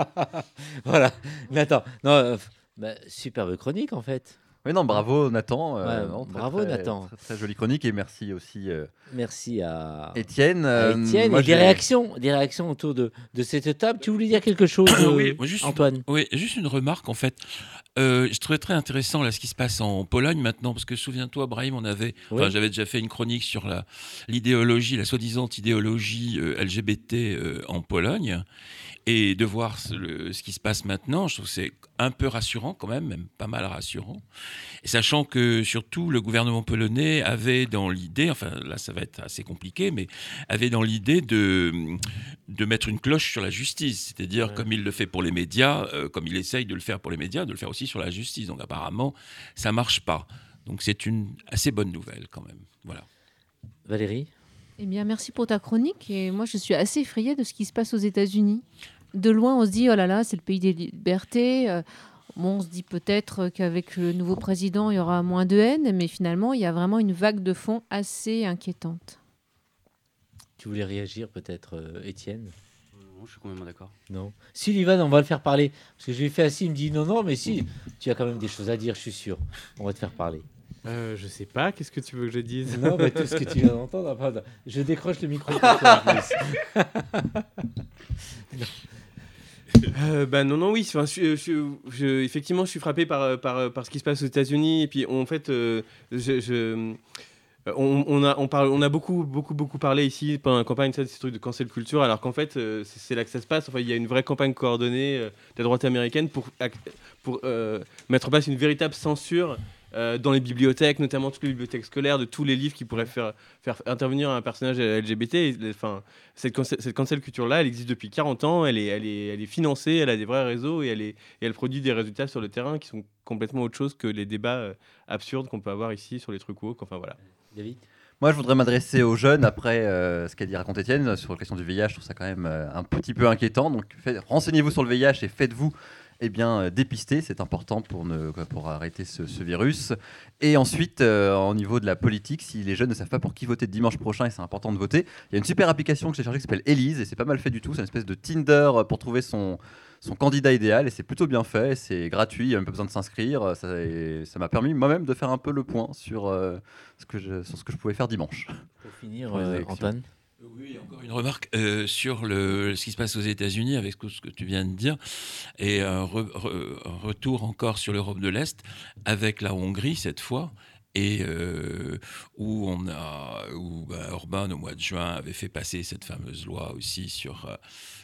S2: [LAUGHS] voilà, Nathan. Non, euh, bah, superbe chronique en fait.
S9: Oui, non, bravo Nathan. euh,
S2: Ouais,
S9: non, très,
S2: bravo,
S9: très-
S2: Nathan.
S9: Très, très jolie chronique et merci aussi euh,
S2: Merci à
S9: Étienne. euh,
S2: Étienne.
S9: moi,
S2: et des réactions, des réactions autour de, de cette table. Tu voulais dire quelque chose, [COUGHS] euh,
S4: oui, juste,
S2: Antoine?
S4: oui, juste une remarque en fait. Euh, je trouvais très intéressant là ce qui se passe en Pologne maintenant, parce que souviens-toi, Brahim, on avait,
S2: Oui.
S4: j'avais déjà fait une chronique sur la l'idéologie, la soi-disant idéologie euh, LGBT euh, en Pologne, et de voir ce, le- ce qui se passe maintenant, je trouve que c'est un peu rassurant quand même, même pas mal rassurant. Et sachant que surtout le gouvernement polonais avait dans l'idée, enfin là ça va être assez compliqué, mais avait dans l'idée de, de mettre une cloche sur la justice, c'est-à-dire comme il le fait pour les médias, comme il essaye de le faire pour les médias, de le faire aussi sur la justice. Donc apparemment, ça marche pas. Donc c'est une assez bonne nouvelle quand même. Voilà.
S2: Valérie
S5: Eh bien, merci pour ta chronique. Et moi, je suis assez effrayée de ce qui se passe aux États-Unis. De loin, on se dit, oh là là, c'est le pays des libertés. Euh, Bon, on se dit peut-être qu'avec le nouveau président, il y aura moins de haine, mais finalement, il y a vraiment une vague de fond assez inquiétante.
S2: Tu voulais réagir peut-être, euh, Étienne?
S6: Je suis complètement d'accord.
S2: Non. Sullivan, on va le faire parler. Parce que je lui ai fait assis, il me dit non, non, mais si, tu as quand même des choses à dire, je suis sûr. On va te faire parler.
S10: Euh, je sais pas, qu'est-ce que tu veux que je dise?
S2: Non, mais tout ce que tu viens d'entendre. enfin, je décroche le micro pour toi. plus. [LAUGHS]
S10: Euh, bah non, non, oui. Enfin, je- je- je- effectivement, je suis frappé par, par, par ce qui se passe aux États-Unis. Et puis, en fait, euh, je, je- on, on a, beaucoup, parlé ici pendant la campagne de ces trucs de cancel culture, alors qu'en fait, euh, c'est là que ça se passe. Enfin, il y a une vraie campagne coordonnée euh, de la droite américaine pour, euh, mettre en place une véritable censure euh, dans les bibliothèques, notamment toutes les bibliothèques scolaires, de tous les livres qui pourraient faire, intervenir un personnage LGBT. Enfin, cette, cancel- cette culture-là, elle existe depuis 40 ans, elle est, financée, elle a des vrais réseaux et elle, produit des résultats sur le terrain qui sont complètement autre chose que les débats euh, absurdes qu'on peut avoir ici sur les trucs woke. Enfin voilà.
S9: Moi, je voudrais m'adresser aux jeunes après euh, ce qu'a dit raconte Étienne sur la question du VIH. Je trouve ça quand même euh, un petit peu inquiétant. Donc, renseignez-vous sur le VIH et faites-vous eh bien, euh, dépister. C'est important pour, ne, pour arrêter ce, ce virus. Et ensuite, euh, au niveau de la politique, si les jeunes ne savent pas pour qui voter dimanche prochain, et c'est important de voter, il y a une super application que j'ai chargée qui s'appelle Elise, et c'est pas mal fait du tout. C'est une espèce de Tinder euh, pour trouver son, son candidat idéal, et c'est plutôt bien fait. C'est gratuit, il n'y a même pas besoin de s'inscrire. Ça m'a permis moi-même de faire un peu le point sur, euh, ce, que je, sur ce que je pouvais faire dimanche.
S2: Pour finir,
S9: Pour
S2: euh. Antoine
S4: Oui, encore une remarque euh, sur ce qui se passe aux États-Unis avec ce que tu viens de dire, et un, un retour encore sur l'Europe de l'Est avec la Hongrie cette fois. Et euh, où on a, où bah, Orban au mois de juin avait fait passer cette fameuse loi aussi sur euh,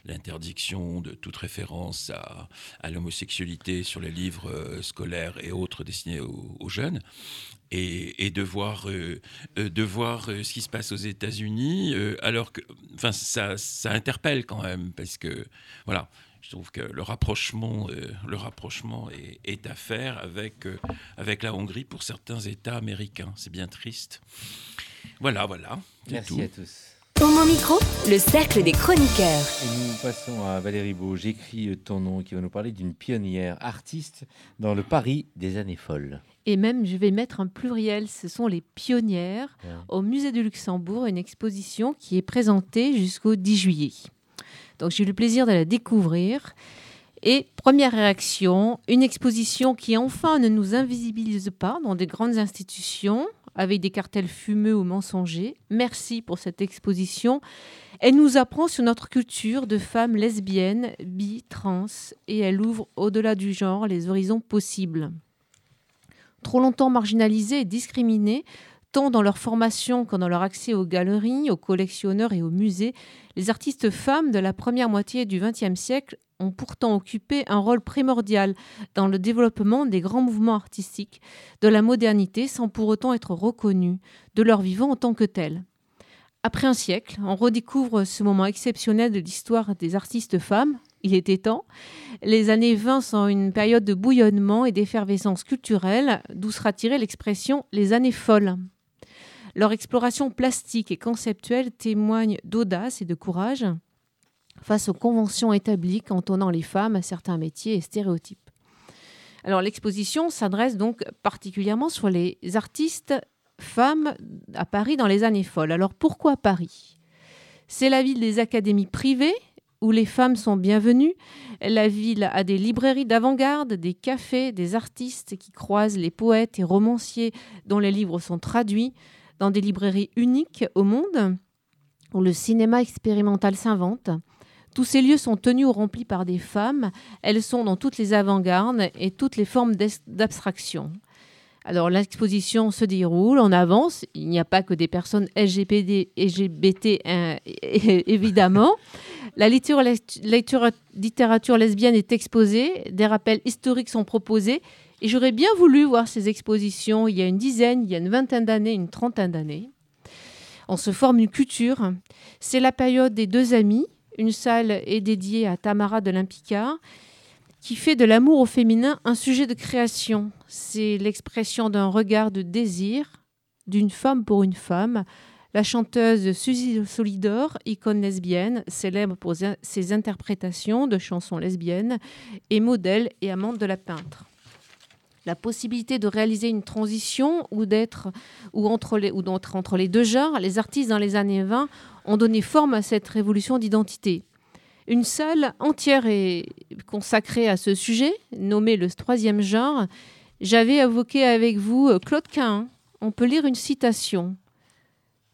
S4: l'interdiction de toute référence à, l'homosexualité sur les livres euh, scolaires et autres destinés aux, jeunes. Et, de voir, de voir ce qui se passe aux États-Unis, alors que, enfin, ça, ça interpelle quand même parce que, voilà, je trouve que le rapprochement, euh, le rapprochement est, est à faire avec euh, avec la Hongrie pour certains États américains. C'est bien triste. Voilà, voilà.
S2: Merci
S4: tout.
S2: à tous.
S1: Homo Micro, le cercle des chroniqueurs.
S2: Et nous passons à Valérie Beau. J'écris ton nom qui va nous parler d'une pionnière artiste dans le Paris des années folles.
S5: Et même, je vais mettre un pluriel, ce sont les pionnières.
S2: Ouais.
S5: Au musée du Luxembourg, une exposition qui est présentée jusqu'au 10 juillet. Donc j'ai eu le plaisir de la découvrir. Et première réaction, une exposition qui enfin ne nous invisibilise pas dans des grandes institutions avec des cartels fumeux ou mensongers. Merci pour cette exposition. Elle nous apprend sur notre culture de femmes lesbiennes, bi, trans, et elle ouvre au-delà du genre les horizons possibles. Trop longtemps marginalisées et discriminées, tant dans leur formation que dans leur accès aux galeries, aux collectionneurs et aux musées, les artistes femmes de la première moitié du XXe siècle ont pourtant occupé un rôle primordial dans le développement des grands mouvements artistiques de la modernité sans pour autant être reconnues de leur vivant en tant que tels. Après un siècle, on redécouvre ce moment exceptionnel de l'histoire des artistes femmes. Il était temps. Les années 20 sont une période de bouillonnement et d'effervescence culturelle, d'où sera tirée l'expression les années folles. Leur exploration plastique et conceptuelle témoigne d'audace et de courage face aux conventions établies cantonnant les femmes à certains métiers et stéréotypes. Alors l'exposition s'adresse donc particulièrement sur les artistes femmes à Paris dans les années folles. Alors pourquoi Paris? C'est la ville des académies privées où les femmes sont bienvenues. La ville a des librairies d'avant-garde, des cafés, des artistes qui croisent les poètes et romanciers dont les livres sont traduits dans des librairies uniques au monde, où le cinéma expérimental s'invente. Tous ces lieux sont tenus ou remplis par des femmes. Elles sont dans toutes les avant-gardes et toutes les formes d'abstraction. Alors l'exposition se déroule, on avance. Il n'y a pas que des personnes LGBT, hein, [LAUGHS] évidemment. La littérature lesbienne est exposée, des rappels historiques sont proposés Et j'aurais bien voulu voir ces expositions il y a une dizaine, il y a une vingtaine d'années, une trentaine d'années. On se forme une culture. C'est la période des deux amis. Une salle est dédiée à Tamara de l'Impica, qui fait de l'amour au féminin un sujet de création. C'est l'expression d'un regard de désir d'une femme pour une femme. La chanteuse Suzy Solidor, icône lesbienne, célèbre pour ses interprétations de chansons lesbiennes, et modèle et amante de la peintre la possibilité de réaliser une transition ou d'être ou entre les ou entre les deux genres, les artistes dans les années 20 ont donné forme à cette révolution d'identité. Une salle entière est consacrée à ce sujet, nommé le troisième genre. J'avais évoqué avec vous euh, Claude Quin. On peut lire une citation.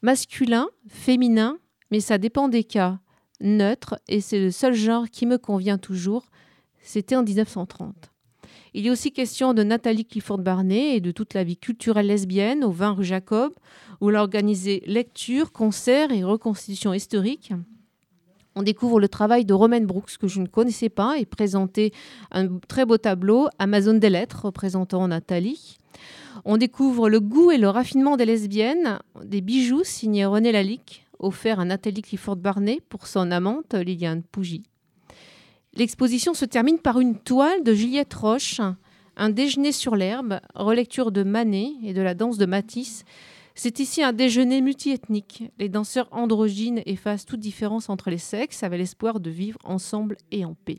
S5: Masculin, féminin, mais ça dépend des cas. Neutre, et c'est le seul genre qui me convient toujours. C'était en 1930. Il est aussi question de Nathalie Clifford Barnet et de toute la vie culturelle lesbienne au 20 rue Jacob, où elle a organisé lectures, concerts et reconstitutions historiques. On découvre le travail de Romaine Brooks, que je ne connaissais pas, et présenté un très beau tableau, Amazon des lettres, représentant Nathalie. On découvre le goût et le raffinement des lesbiennes, des bijoux signés René Lalique, offerts à Nathalie Clifford Barnet pour son amante Liliane Pougy. L'exposition se termine par une toile de Juliette Roche, un déjeuner sur l'herbe, relecture de Manet et de la danse de Matisse, c'est ici un déjeuner multiethnique. Les danseurs androgynes effacent toute différence entre les sexes avec l'espoir de vivre ensemble et en paix.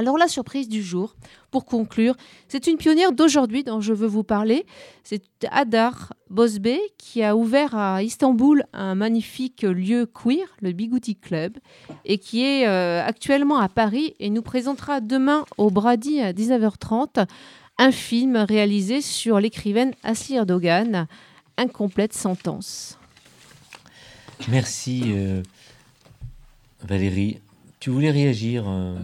S5: Alors la surprise du jour, pour conclure, c'est une pionnière d'aujourd'hui dont je veux vous parler. C'est Adar Bosbe qui a ouvert à Istanbul un magnifique lieu queer, le Bigouti Club, et qui est euh, actuellement à Paris et nous présentera demain au Brady à 19h30 un film réalisé sur l'écrivaine Assi Erdogan, incomplète sentence.
S2: Merci euh, Valérie. Tu voulais réagir euh,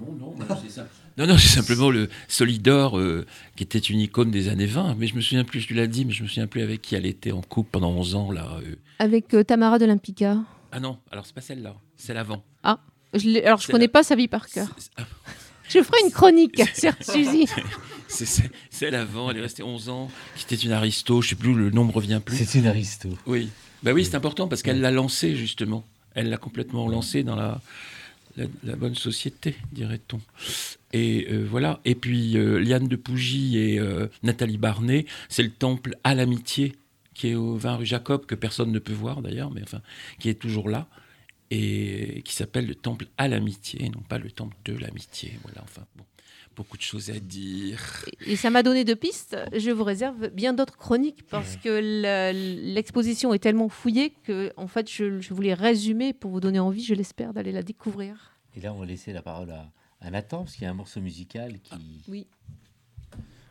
S4: Non, non, c'est ça. [LAUGHS] Non, non, c'est simplement le Solidor euh, qui était une icône des années 20, mais je me souviens plus, je l'ai dit, mais je me souviens plus avec qui elle était en couple pendant 11 ans. là.
S5: Avec Tamara de l'Impica.
S4: Ah non, alors c'est pas celle-là, c'est l'avant.
S5: Ah, je alors je connais pas sa vie par cœur. Je ferai une chronique sur Suzy.
S4: C'est celle avant, elle est restée 11 ans, qui était une aristo, je sais plus, le nom me revient plus.
S2: C'est une aristo.
S4: Oui, bah oui, c'est important parce qu'elle l'a lancé justement. Elle l'a complètement lancé dans la, la, bonne société, dirait-on. Et euh, voilà. Et puis euh, Liane de Pougy et euh, Nathalie Barnet, c'est le temple à l'amitié qui est au 20 rue Jacob, que personne ne peut voir d'ailleurs, mais enfin, qui est toujours là et qui s'appelle le temple à l'amitié, non pas le temple de l'amitié. Voilà, enfin, bon beaucoup de choses à dire.
S5: Et ça m'a donné deux pistes. Je vous réserve bien d'autres chroniques parce que l'exposition est tellement fouillée que, en fait, je, voulais résumer pour vous donner envie, je l'espère, d'aller la découvrir.
S2: Et là, on va laisser la parole à, Nathan parce qu'il y a un morceau musical qui.
S5: Oui.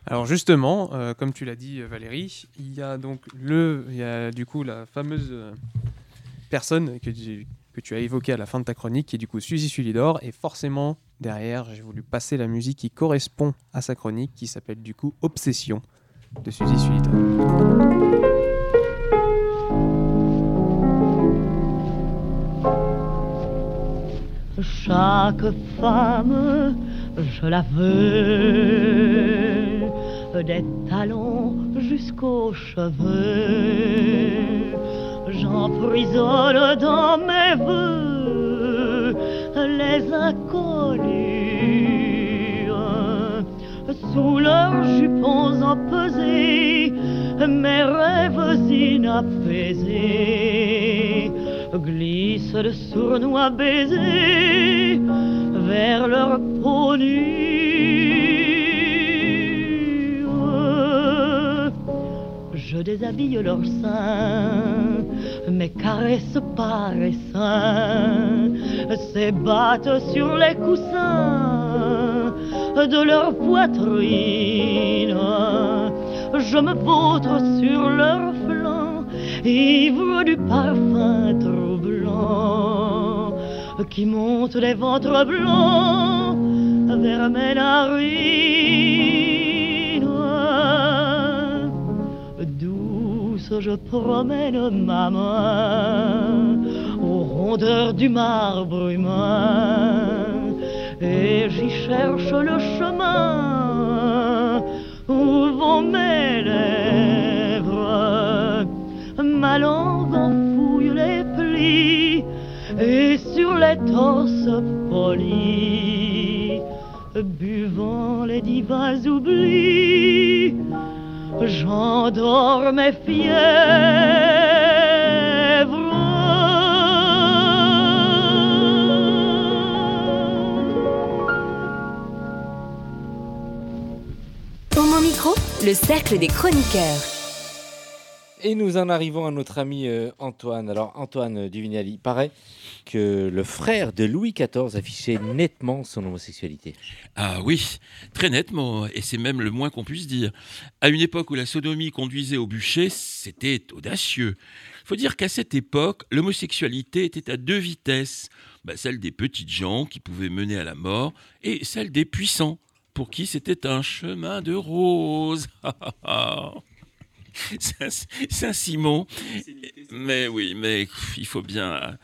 S7: Alors justement, euh, comme tu l'as dit Valérie, il y a donc le, il y a du coup la fameuse euh, personne que tu, que tu as évoquée à la fin de ta chronique, qui est du coup Suzy Sulidor, et forcément Derrière, j'ai voulu passer la musique qui correspond à sa chronique, qui s'appelle du coup Obsession de Suzy Sullivan.
S13: Chaque femme, je la veux, des talons jusqu'aux cheveux. J'emprisonne dans mes voeux les inconnus. Sous leurs jupons empesés, mes rêves inapaisés glissent de sournois baisers vers leur peau Je déshabille leurs seins, mes caresses par les seins s'ébattent sur les coussins de leur poitrine. Je me vautre sur leur flanc, ivre du parfum troublant qui monte des ventres blancs vers mes narines. Je promène ma main aux rondeurs du marbre humain et j'y cherche le chemin dans mes lèvres. Ma langue en fouille les plis et sur les torses polis, buvant les divins oublis, j'endors mes
S1: Au mon micro, le cercle des chroniqueurs.
S2: Et nous en arrivons à notre ami euh, Antoine. Alors Antoine Duvinal, il paraît que le frère de Louis XIV affichait nettement son homosexualité.
S4: Ah oui, très nettement, et c'est même le moins qu'on puisse dire. À une époque où la sodomie conduisait au bûcher, c'était audacieux. Il faut dire qu'à cette époque, l'homosexualité était à deux vitesses. Bah, celle des petites gens qui pouvaient mener à la mort, et celle des puissants, pour qui c'était un chemin de rose. [LAUGHS] [LAUGHS] Saint- Saint-Simon. Mais oui, mais il faut bien,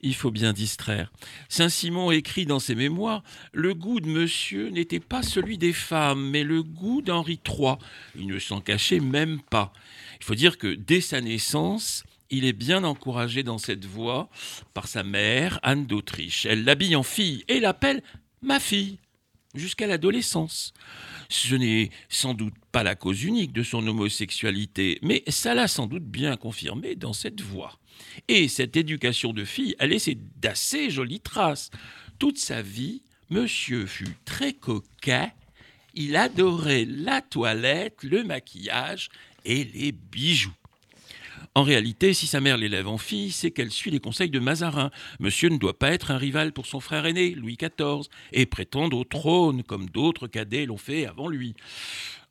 S4: il faut bien distraire. Saint-Simon écrit dans ses mémoires Le goût de monsieur n'était pas celui des femmes, mais le goût d'Henri III. Il ne s'en cachait même pas. Il faut dire que dès sa naissance, il est bien encouragé dans cette voie par sa mère, Anne d'Autriche. Elle l'habille en fille et l'appelle ma fille jusqu'à l'adolescence. Ce n'est sans doute pas la cause unique de son homosexualité, mais ça l'a sans doute bien confirmé dans cette voie. Et cette éducation de fille a laissé d'assez jolies traces. Toute sa vie, monsieur fut très coquet. Il adorait la toilette, le maquillage et les bijoux. En réalité, si sa mère l'élève en fille, c'est qu'elle suit les conseils de Mazarin. Monsieur ne doit pas être un rival pour son frère aîné, Louis XIV, et prétendre au trône comme d'autres cadets l'ont fait avant lui.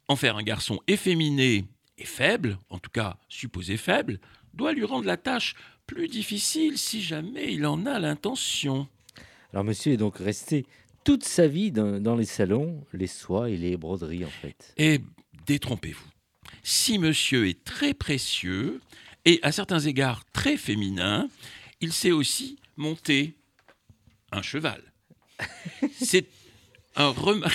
S4: En faire un garçon efféminé et faible, en tout cas supposé faible, doit lui rendre la tâche plus difficile si jamais il en a l'intention.
S2: Alors monsieur est donc resté toute sa vie dans, dans les salons, les soies et les broderies en fait.
S4: Et détrompez-vous. Si monsieur est très précieux et à certains égards très féminin, il sait aussi monter un cheval. [LAUGHS] C'est un, remar-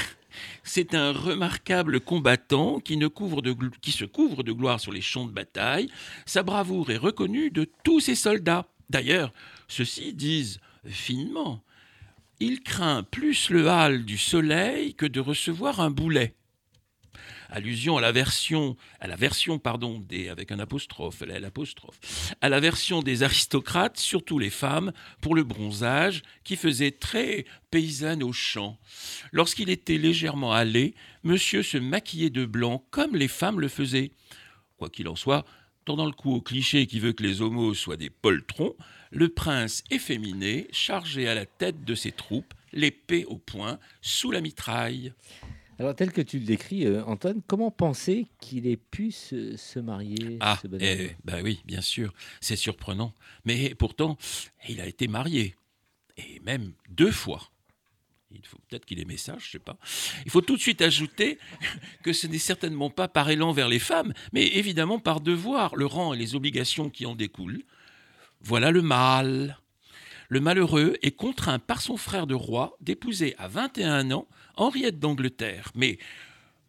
S4: c'est un remarquable combattant qui, ne couvre de gl- qui se couvre de gloire sur les champs de bataille. Sa bravoure est reconnue de tous ses soldats. D'ailleurs, ceux-ci disent finement il craint plus le hâle du soleil que de recevoir un boulet. Allusion à la version, des, aristocrates, surtout les femmes, pour le bronzage, qui faisait très paysanne au champ. Lorsqu'il était légèrement hâlé, monsieur se maquillait de blanc comme les femmes le faisaient. Quoi qu'il en soit, tendant le coup au cliché qui veut que les homos soient des poltrons, le prince efféminé, chargé à la tête de ses troupes, l'épée au poing, sous la mitraille.
S2: Alors tel que tu le décris, euh, Antoine, comment penser qu'il ait pu se, se marier
S4: Ah,
S2: ce
S4: eh, bah oui, bien sûr, c'est surprenant. Mais pourtant, il a été marié, et même deux fois. Il faut peut-être qu'il aimait ça, je sais pas. Il faut tout de suite ajouter [LAUGHS] que ce n'est certainement pas par élan vers les femmes, mais évidemment par devoir, le rang et les obligations qui en découlent. Voilà le mal. Le malheureux est contraint par son frère de roi d'épouser à 21 ans Henriette d'Angleterre. Mais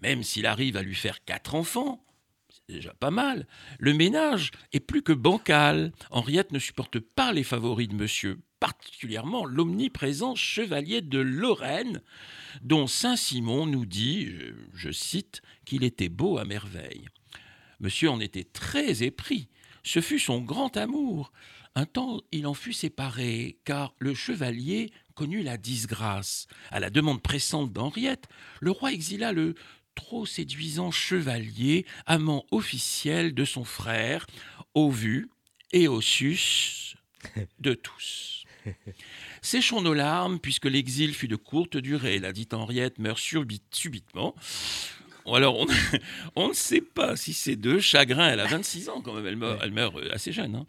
S4: même s'il arrive à lui faire quatre enfants, c'est déjà pas mal. Le ménage est plus que bancal. Henriette ne supporte pas les favoris de monsieur, particulièrement l'omniprésent chevalier de Lorraine, dont Saint-Simon nous dit, je, je cite, qu'il était beau à merveille. Monsieur en était très épris. Ce fut son grand amour. Un temps, il en fut séparé, car le chevalier connut la disgrâce. À la demande pressante d'Henriette, le roi exila le trop séduisant chevalier, amant officiel de son frère, au vu et au sus [LAUGHS] de tous. Séchons nos larmes, puisque l'exil fut de courte durée. La dite Henriette meurt subit- subitement. Alors, on, [LAUGHS] on ne sait pas si c'est de chagrin. Elle a 26 ans quand même, elle meurt, elle meurt euh, assez jeune. hein.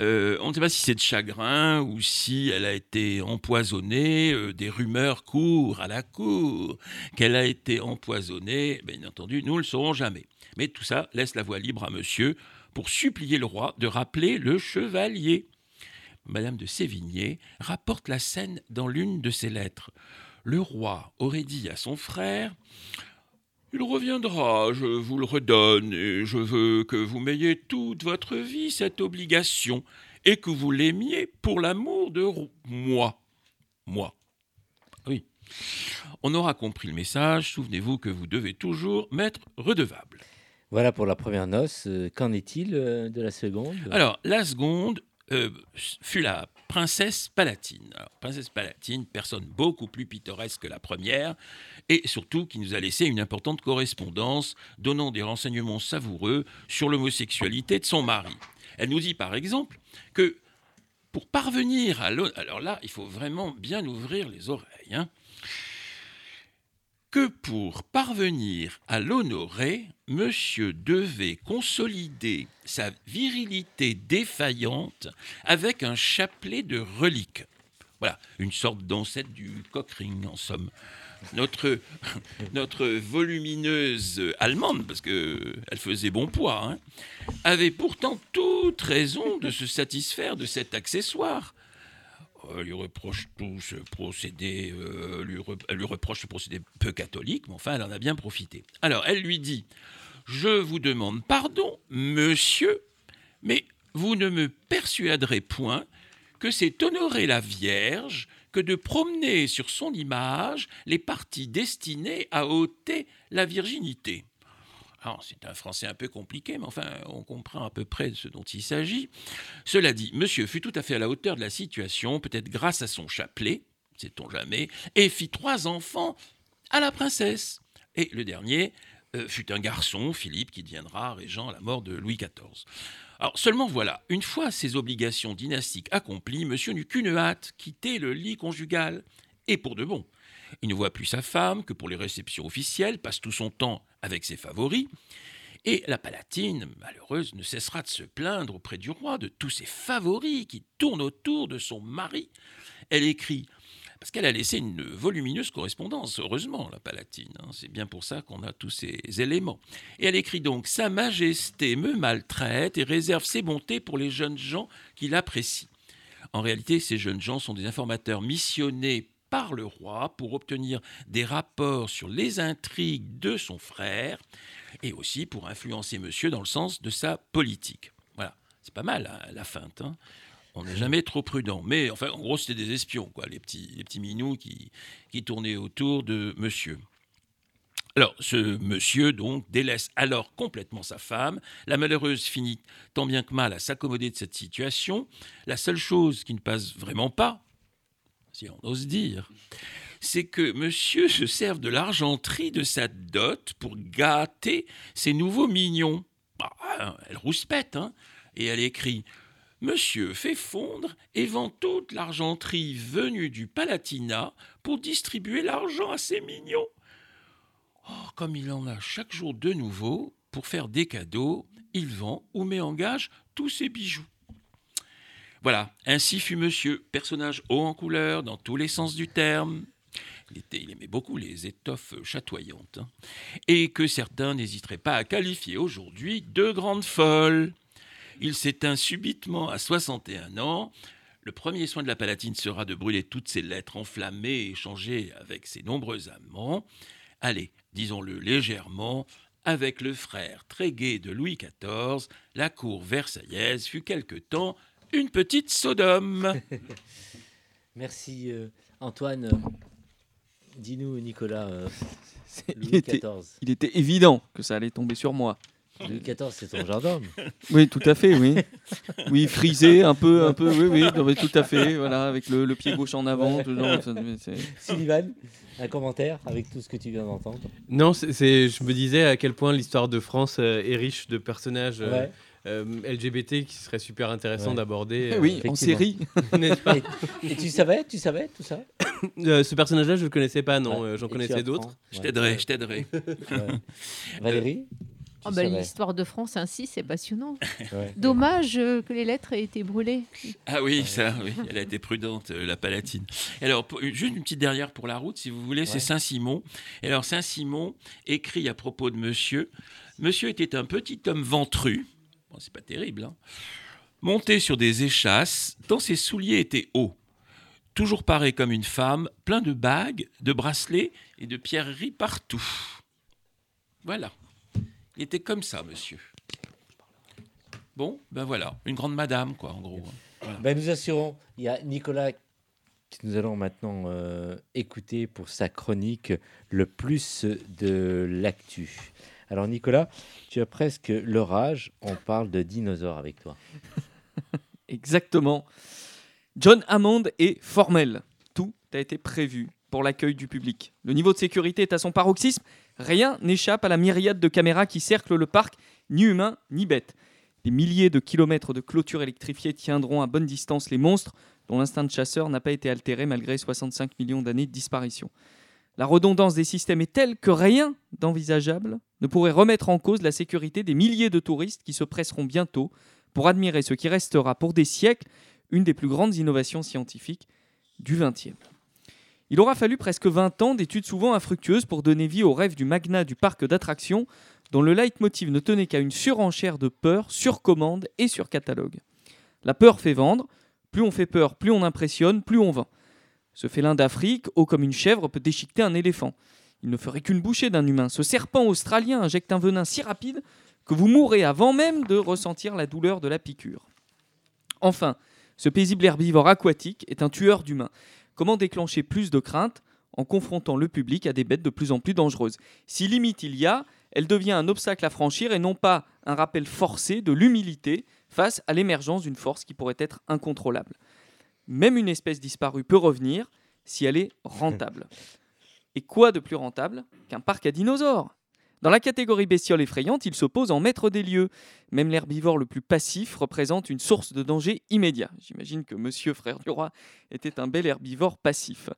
S4: Euh, on ne sait pas si c'est de chagrin ou si elle a été empoisonnée. Euh, des rumeurs courent à la cour qu'elle a été empoisonnée. Bien entendu, nous ne le saurons jamais. Mais tout ça laisse la voie libre à monsieur pour supplier le roi de rappeler le chevalier. Madame de Sévigné rapporte la scène dans l'une de ses lettres. Le roi aurait dit à son frère Il reviendra, je vous le redonne, et je veux que vous m'ayez toute votre vie cette obligation, et que vous l'aimiez pour l'amour de moi. Moi. Oui. On aura compris le message, souvenez-vous que vous devez toujours m'être redevable.
S2: Voilà pour la première noce. Euh, Qu'en est-il euh, de la seconde?
S4: Alors, la seconde euh, fut la princesse Palatine. Princesse Palatine, personne beaucoup plus pittoresque que la première, et surtout qui nous a laissé une importante correspondance donnant des renseignements savoureux sur l'homosexualité de son mari. Elle nous dit par exemple que pour parvenir à l'hon- alors là, il faut vraiment bien ouvrir les oreilles, hein, que pour parvenir à l'honorer, monsieur devait consolider sa virilité défaillante avec un chapelet de reliques. Voilà, une sorte d'ancêtre du cockring, en somme. [LAUGHS] Notre, volumineuse allemande, parce qu'elle faisait bon poids, hein, avait pourtant toute raison de se satisfaire de cet accessoire. Euh, lui reproche tout ce procédé, euh, ce procédé peu catholique, mais enfin, elle en a bien profité. Alors, elle lui dit Je vous demande pardon, monsieur, mais vous ne me persuaderez point que c'est honorer la Vierge que de promener sur son image les parties destinées à ôter la virginité. C'est un français un peu compliqué, mais enfin, on comprend à peu près ce dont il s'agit. Cela dit, monsieur fut tout à fait à la hauteur de la situation, peut-être grâce à son chapelet, sait-on jamais, et fit trois enfants à la princesse. Et le dernier euh, fut un garçon, Philippe, qui deviendra régent à la mort de Louis XIV. Alors seulement voilà, une fois ses obligations dynastiques accomplies, monsieur n'eut qu'une hâte, quitter le lit conjugal, et pour de bon. Il ne voit plus sa femme que pour les réceptions officielles, passe tout son temps avec ses favoris, et la Palatine, malheureuse, ne cessera de se plaindre auprès du roi de tous ses favoris qui tournent autour de son mari. Elle écrit, parce qu'elle a laissé une volumineuse correspondance, heureusement, la Palatine, hein, c'est bien pour ça qu'on a tous ces éléments. Et elle écrit donc, Sa Majesté me maltraite et réserve ses bontés pour les jeunes gens qui l'apprécient. En réalité, ces jeunes gens sont des informateurs missionnés par le roi pour obtenir des rapports sur les intrigues de son frère et aussi pour influencer monsieur dans le sens de sa politique. Voilà, c'est pas mal hein, la feinte. hein. On n'est jamais trop prudent. Mais enfin, en gros, c'était des espions, quoi, les petits, les petits minous qui, qui tournaient autour de monsieur. Alors, ce monsieur, donc, délaisse alors complètement sa femme. La malheureuse finit tant bien que mal à s'accommoder de cette situation. La seule chose qui ne passe vraiment pas, on ose dire, c'est que monsieur se serve de l'argenterie de sa dot pour gâter ses nouveaux mignons. Bah, hein, elle rouspète, hein, et elle écrit Monsieur fait fondre et vend toute l'argenterie venue du Palatinat pour distribuer l'argent à ses mignons. Oh, comme il en a chaque jour de nouveaux, pour faire des cadeaux, il vend ou met en gage tous ses bijoux. Voilà, ainsi fut monsieur, personnage haut en couleur dans tous les sens du terme. Il, était- il aimait beaucoup les étoffes chatoyantes, hein, et que certains n'hésiteraient pas à qualifier aujourd'hui de grande folle. Il s'éteint subitement à 61 ans. Le premier soin de la Palatine sera de brûler toutes ses lettres enflammées échangées avec ses nombreux amants. Allez, disons-le légèrement, avec le frère très gai de Louis XIV, la cour versaillaise fut quelque temps une petite Sodome. [LAUGHS]
S2: Merci euh, Antoine. Dis-nous Nicolas. euh, [LAUGHS]
S3: Il
S2: Louis
S3: était,
S2: XIV.
S3: il était évident que ça allait tomber sur moi.
S2: Louis XIV, c'est ton gendarme. [LAUGHS]
S3: Oui, tout à fait, oui. Oui, frisé, un peu, un peu, oui, oui, non, mais tout à fait, voilà, avec le, le pied gauche en avant.
S2: Ouais.
S3: tout genre, ça- c'est-
S2: Sullivan, un commentaire avec tout ce que tu viens d'entendre?
S10: Non, c'est- c'est, je me disais à quel point l'histoire de France euh, est riche de personnages
S2: Ouais.
S10: euh, LGBT qui serait super intéressant
S2: Ouais.
S10: d'aborder.
S3: Eh oui, en série. [LAUGHS]
S10: N'est-ce pas
S2: Et, et tu savais, tu savais tout ça?
S10: Euh, Ce personnage-là, je ne le connaissais pas, non.
S2: Ouais.
S10: euh, J'en connaissais d'autres.
S4: Je t'aiderai, je t'aiderai.
S2: Ouais. [LAUGHS] Valérie
S5: Ah
S2: Tu
S5: bah. L'histoire de France ainsi, c'est passionnant. [LAUGHS]
S2: Ouais.
S5: Dommage euh, que les lettres aient été brûlées.
S4: Ah oui, ça, oui, elle a été prudente, euh, la Palatine. Alors, pour- juste une petite dernière pour la route, si vous voulez, c'est. Saint-Simon. Et alors, Saint-Simon écrit à propos de monsieur Monsieur était un petit homme ventru, bon, c'est pas terrible, hein, monté sur des échasses, dont ses souliers étaient hauts. Toujours paré comme une femme, plein de bagues, de bracelets et de pierreries partout. Voilà. Il était comme ça, monsieur. Bon, ben voilà, une grande madame, quoi, en gros.
S2: Ben, nous assurons, il y a Nicolas que nous allons maintenant euh, écouter pour sa chronique le plus de l'actu. Alors Nicolas, tu as presque leur âge, on parle de dinosaures avec toi. [LAUGHS]
S3: Exactement. John Hammond est formel. Tout a été prévu pour l'accueil du public. Le niveau de sécurité est à son paroxysme. Rien n'échappe à la myriade de caméras qui cerclent le parc, ni humains ni bêtes. Des milliers de kilomètres de clôtures électrifiées tiendront à bonne distance les monstres dont l'instinct de chasseur n'a pas été altéré malgré 65 millions d'années de disparition. La redondance des systèmes est telle que rien d'envisageable ne pourrait remettre en cause la sécurité des milliers de touristes qui se presseront bientôt pour admirer ce qui restera pour des siècles une des plus grandes innovations scientifiques du XXe. Il aura fallu presque 20 ans d'études souvent infructueuses pour donner vie au rêve du magnat du parc d'attractions, dont le leitmotiv ne tenait qu'à une surenchère de peur, sur commande et sur catalogue. La peur fait vendre, plus on fait peur, plus on impressionne, plus on vend. Ce félin d'Afrique, haut comme une chèvre, peut déchiqueter un éléphant. Il ne ferait qu'une bouchée d'un humain. Ce serpent australien injecte un venin si rapide que vous mourrez avant même de ressentir la douleur de la piqûre. Enfin, ce paisible herbivore aquatique est un tueur d'humains. Comment déclencher plus de crainte en confrontant le public à des bêtes de plus en plus dangereuses? Si limite il y a, elle devient un obstacle à franchir et non pas un rappel forcé de l'humilité face à l'émergence d'une force qui pourrait être incontrôlable. Même une espèce disparue peut revenir si elle est rentable. [LAUGHS] Et quoi de plus rentable qu'un parc à dinosaures? Dans la catégorie bestiole effrayante, il s'oppose en maître des lieux. Même l'herbivore le plus passif représente une source de danger immédiat. J'imagine que Monsieur Frère du Roi était un bel herbivore passif.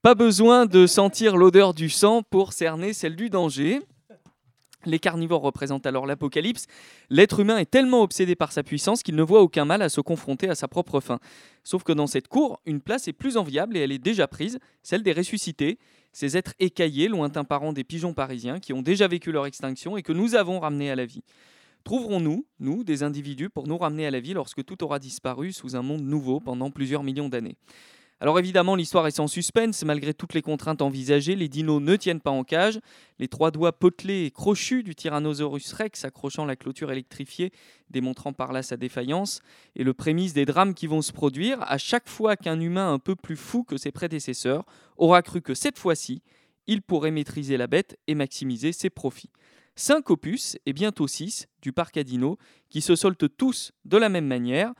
S3: Pas besoin de sentir l'odeur du sang pour cerner celle du danger. Les carnivores représentent alors l'apocalypse. L'être humain est tellement obsédé par sa puissance qu'il ne voit aucun mal à se confronter à sa propre fin. Sauf que dans cette cour, une place est plus enviable et elle est déjà prise, celle des ressuscités, ces êtres écaillés, lointains parents des pigeons parisiens qui ont déjà vécu leur extinction et que nous avons ramenés à la vie. Trouverons-nous, nous, des individus pour nous ramener à la vie lorsque tout aura disparu sous un monde nouveau pendant plusieurs millions d'années? Alors évidemment, l'histoire est sans suspense, malgré toutes les contraintes envisagées, les dinos ne tiennent pas en cage. Les trois doigts potelés et crochus du Tyrannosaurus rex accrochant la clôture électrifiée, démontrant par là sa défaillance, et le prémisse des drames qui vont se produire à chaque fois qu'un humain un peu plus fou que ses prédécesseurs aura cru que cette fois-ci, il pourrait maîtriser la bête et maximiser ses profits. Cinq opus, et bientôt six, du parc à dinos, qui se soldent tous de la même manière.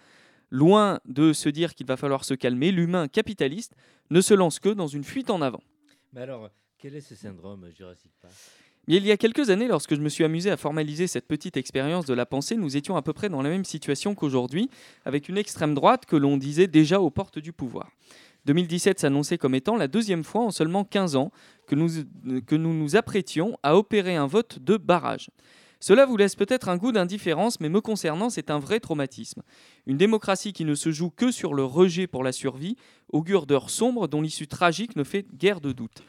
S3: Loin de se dire qu'il va falloir se calmer, l'humain capitaliste ne se lance que dans une fuite en avant.
S2: Mais alors, quel est ce syndrome Jurassic Park
S3: Mais il y a quelques années, lorsque je me suis amusé à formaliser cette petite expérience de la pensée, nous étions à peu près dans la même situation qu'aujourd'hui, avec une extrême droite que l'on disait déjà aux portes du pouvoir. 2017 s'annonçait comme étant la deuxième fois en seulement 15 ans que nous, que nous nous apprêtions à opérer un vote de barrage. Cela vous laisse peut-être un goût d'indifférence, mais me concernant, c'est un vrai traumatisme. Une démocratie qui ne se joue que sur le rejet pour la survie augure d'heures sombres dont l'issue tragique ne fait guère de doute.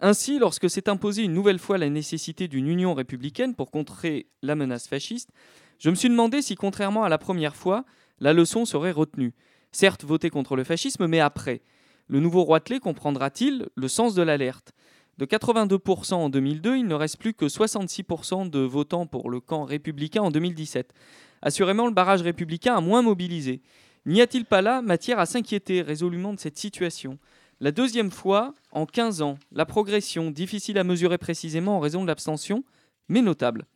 S3: Ainsi, lorsque s'est imposée une nouvelle fois la nécessité d'une union républicaine pour contrer la menace fasciste, je me suis demandé si, contrairement à la première fois, la leçon serait retenue. Certes, voter contre le fascisme, mais après. Le nouveau Roitelet comprendra-t-il le sens de l'alerte? De 82% en 2002, il ne reste plus que 66% de votants pour le camp républicain en 2017. Assurément, le barrage républicain a moins mobilisé. N'y a-t-il pas là matière à s'inquiéter résolument de cette situation? La deuxième fois, en 15 ans, la progression, difficile à mesurer précisément en raison de l'abstention, mais notable.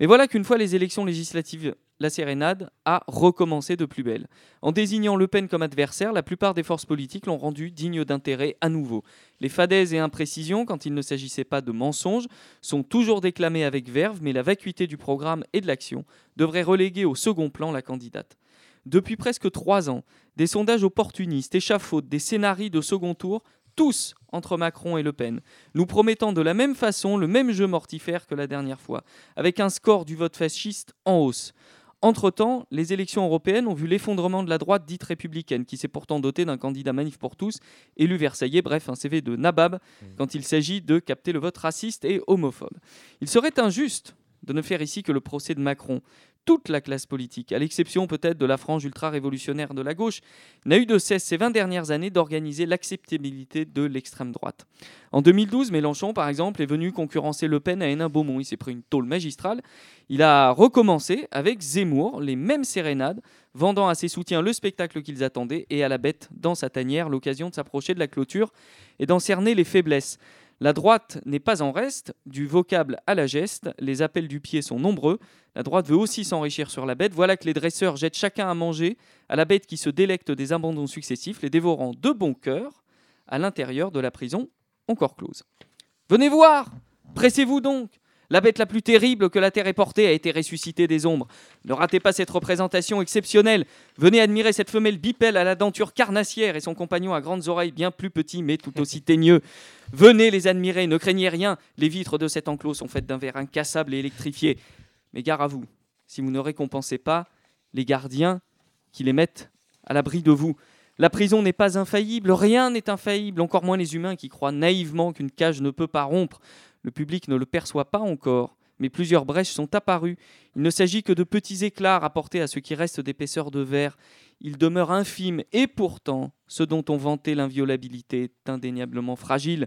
S3: Mais voilà qu'une fois les élections législatives la sérénade a recommencé de plus belle. En désignant Le Pen comme adversaire, la plupart des forces politiques l'ont rendu digne d'intérêt à nouveau. Les fadaises et imprécisions, quand il ne s'agissait pas de mensonges, sont toujours déclamées avec verve, mais la vacuité du programme et de l'action devrait reléguer au second plan la candidate. Depuis presque trois ans, des sondages opportunistes, échafaudes, des scénarios de second tour tous entre Macron et Le Pen, nous promettant de la même façon le même jeu mortifère que la dernière fois, avec un score du vote fasciste en hausse. Entre-temps, les élections européennes ont vu l'effondrement de la droite dite républicaine, qui s'est pourtant dotée d'un candidat manif pour tous, élu Versaillais, bref, un CV de nabab, quand il s'agit de capter le vote raciste et homophobe. Il serait injuste de ne faire ici que le procès de Macron. Toute la classe politique, à l'exception peut-être de la frange ultra-révolutionnaire de la gauche, n'a eu de cesse ces 20 dernières années d'organiser l'acceptabilité de l'extrême droite. En 2012, Mélenchon, par exemple, est venu concurrencer Le Pen à Hénin-Beaumont. Il s'est pris une tôle magistrale. Il a recommencé avec Zemmour, les mêmes sérénades, vendant à ses soutiens le spectacle qu'ils attendaient et à la bête dans sa tanière l'occasion de s'approcher de la clôture et d'en cerner les faiblesses. La droite n'est pas en reste, du vocable à la geste, les appels du pied sont nombreux. La droite veut aussi s'enrichir sur la bête. Voilà que les dresseurs jettent chacun à manger à la bête qui se délecte des abandons successifs, les dévorant de bon cœur à l'intérieur de la prison encore close. Venez voir Pressez-vous donc La bête la plus terrible que la terre ait portée a été ressuscitée des ombres. Ne ratez pas cette représentation exceptionnelle. Venez admirer cette femelle bipèle à la denture carnassière et son compagnon à grandes oreilles bien plus petit mais tout aussi [LAUGHS] teigneux. Venez les admirer, ne craignez rien. Les vitres de cet enclos sont faites d'un verre incassable et électrifié. Mais gare à vous, si vous ne récompensez pas les gardiens qui les mettent à l'abri de vous. La prison n'est pas infaillible, rien n'est infaillible, encore moins les humains qui croient naïvement qu'une cage ne peut pas rompre. Le public ne le perçoit pas encore, mais plusieurs brèches sont apparues. Il ne s'agit que de petits éclats rapportés à ce qui reste d'épaisseur de verre. Ils demeurent infimes, et pourtant, ce dont on vantait l'inviolabilité est indéniablement fragile.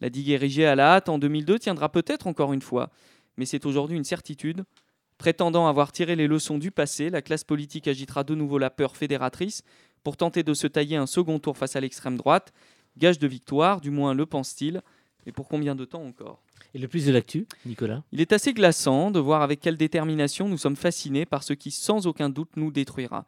S3: La digue érigée à la hâte en 2002 tiendra peut-être encore une fois, mais c'est aujourd'hui une certitude. Prétendant avoir tiré les leçons du passé, la classe politique agitera de nouveau la peur fédératrice pour tenter de se tailler un second tour face à l'extrême droite. Gage de victoire, du moins le pense-t-il. Et pour combien de temps encore?
S2: Et le plus de l'actu, Nicolas?
S3: Il est assez glaçant de voir avec quelle détermination nous sommes fascinés par ce qui sans aucun doute nous détruira.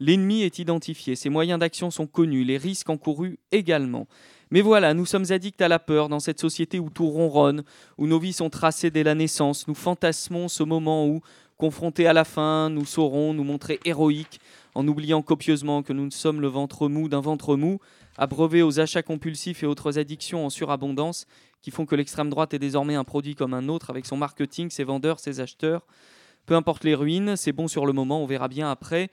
S3: L'ennemi est identifié, ses moyens d'action sont connus, les risques encourus également. Mais voilà, nous sommes addicts à la peur dans cette société où tout ronronne, où nos vies sont tracées dès la naissance. Nous fantasmons ce moment où, confrontés à la fin, nous saurons nous montrer héroïques, en oubliant copieusement que nous sommes le ventre mou d'un ventre mou, abreuvés aux achats compulsifs et autres addictions en surabondance, qui font que l'extrême droite est désormais un produit comme un autre, avec son marketing, ses vendeurs, ses acheteurs. Peu importe les ruines, c'est bon sur le moment, on verra bien après.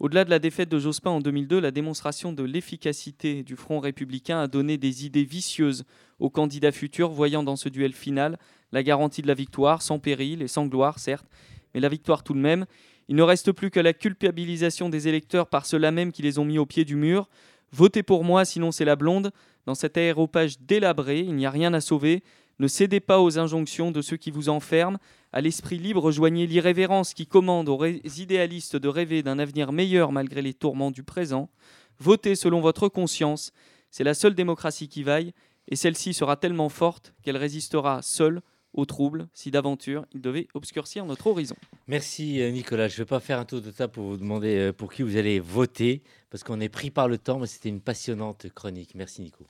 S3: Au-delà de la défaite de Jospin en 2002, la démonstration de l'efficacité du Front républicain a donné des idées vicieuses aux candidats futurs, voyant dans ce duel final la garantie de la victoire, sans péril et sans gloire, certes, mais la victoire tout de même. Il ne reste plus que la culpabilisation des électeurs par ceux-là même qui les ont mis au pied du mur. Votez pour moi, sinon c'est la blonde. Dans cet aéropage délabré, il n'y a rien à sauver. Ne cédez pas aux injonctions de ceux qui vous enferment. À l'esprit libre, joignez l'irrévérence qui commande aux idéalistes de rêver d'un avenir meilleur malgré les tourments du présent. Votez selon votre conscience. C'est la seule démocratie qui vaille, et celle-ci sera tellement forte qu'elle résistera seule aux troubles si d'aventure il devait obscurcir notre horizon.
S2: Merci euh, Nicolas. Je ne vais pas faire un tour de table pour vous demander euh, pour qui vous allez voter, parce qu'on est pris par le temps, mais c'était une passionnante chronique. Merci Nico.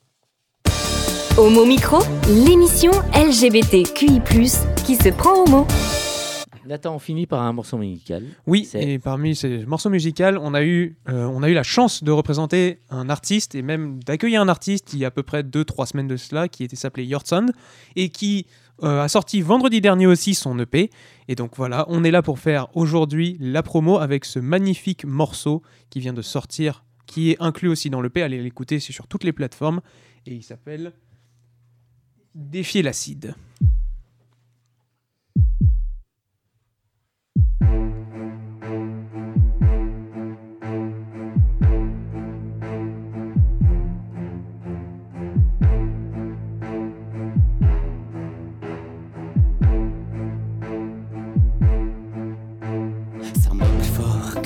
S1: Homo Micro, l'émission LGBTQI+, qui se prend au mot.
S2: Nathan, on finit par un morceau musical.
S7: Oui, et parmi ces morceaux musicaux, on a eu, euh, on a eu la chance de représenter un artiste et même d'accueillir un artiste il y a à peu près 2-3 semaines de cela qui était s'appelait Yortson et qui euh, a sorti vendredi dernier aussi son EP. Et donc voilà, on est là pour faire aujourd'hui la promo avec ce magnifique morceau qui vient de sortir, qui est inclus aussi dans l'EP. Allez l'écouter, c'est sur toutes les plateformes et il s'appelle Défier l'acide.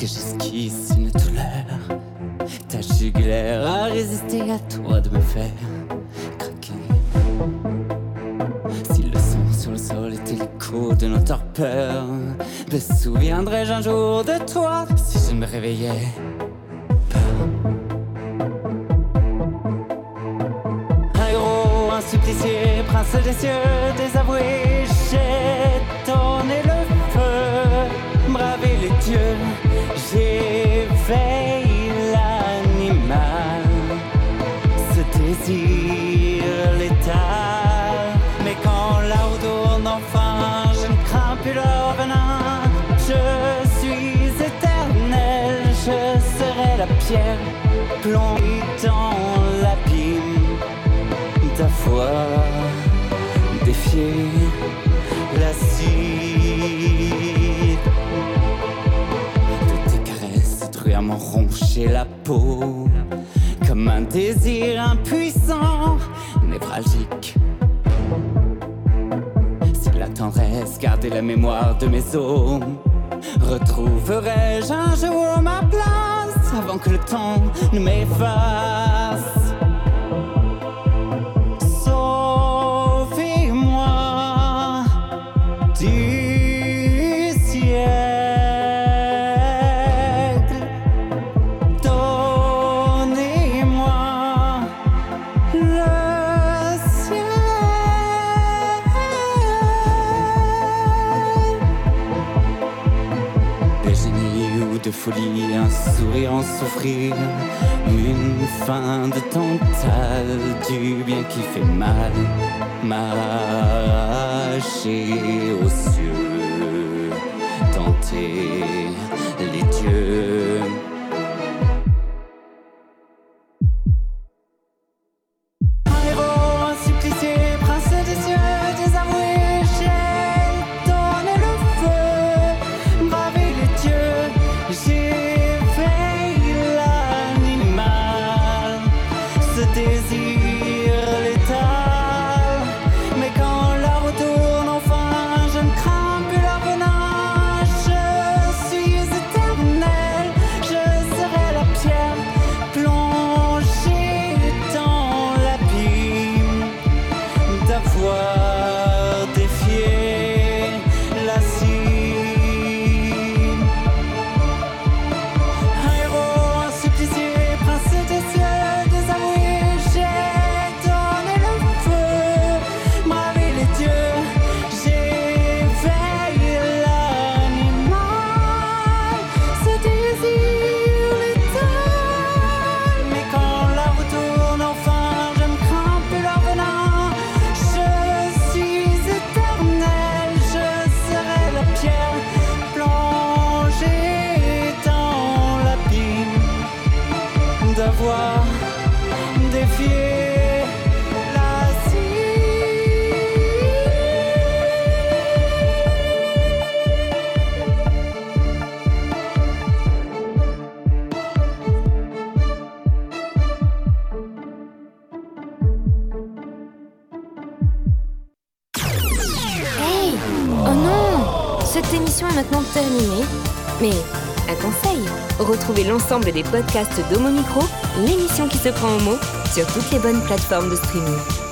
S14: J'esquisse une douleur. Ta jugulaire a résisté à toi de me faire craquer. Si le son sur le sol était l'écho de nos torpeurs, me souviendrai-je un jour de toi si je me réveillais Un gros, un prince des cieux, désavoué, j'ai j'éveille l'animal, ce désir létal. Mais quand là-haut tourne enfin, je ne crains plus leur venin, je suis éternel, je serai la pierre plongée dans l'abîme ta foi, défier comme un désir impuissant, névralgique. Si la tendresse gardait la mémoire de mes os, retrouverai-je un jour ma place avant que le temps ne m'efface? Sourire en souffrir, une fin de totale du bien qui fait mal, m'arracher aux cieux, tenter
S1: des podcasts d'Homo Micro, l'émission qui se prend au mot, sur toutes les bonnes plateformes de streaming.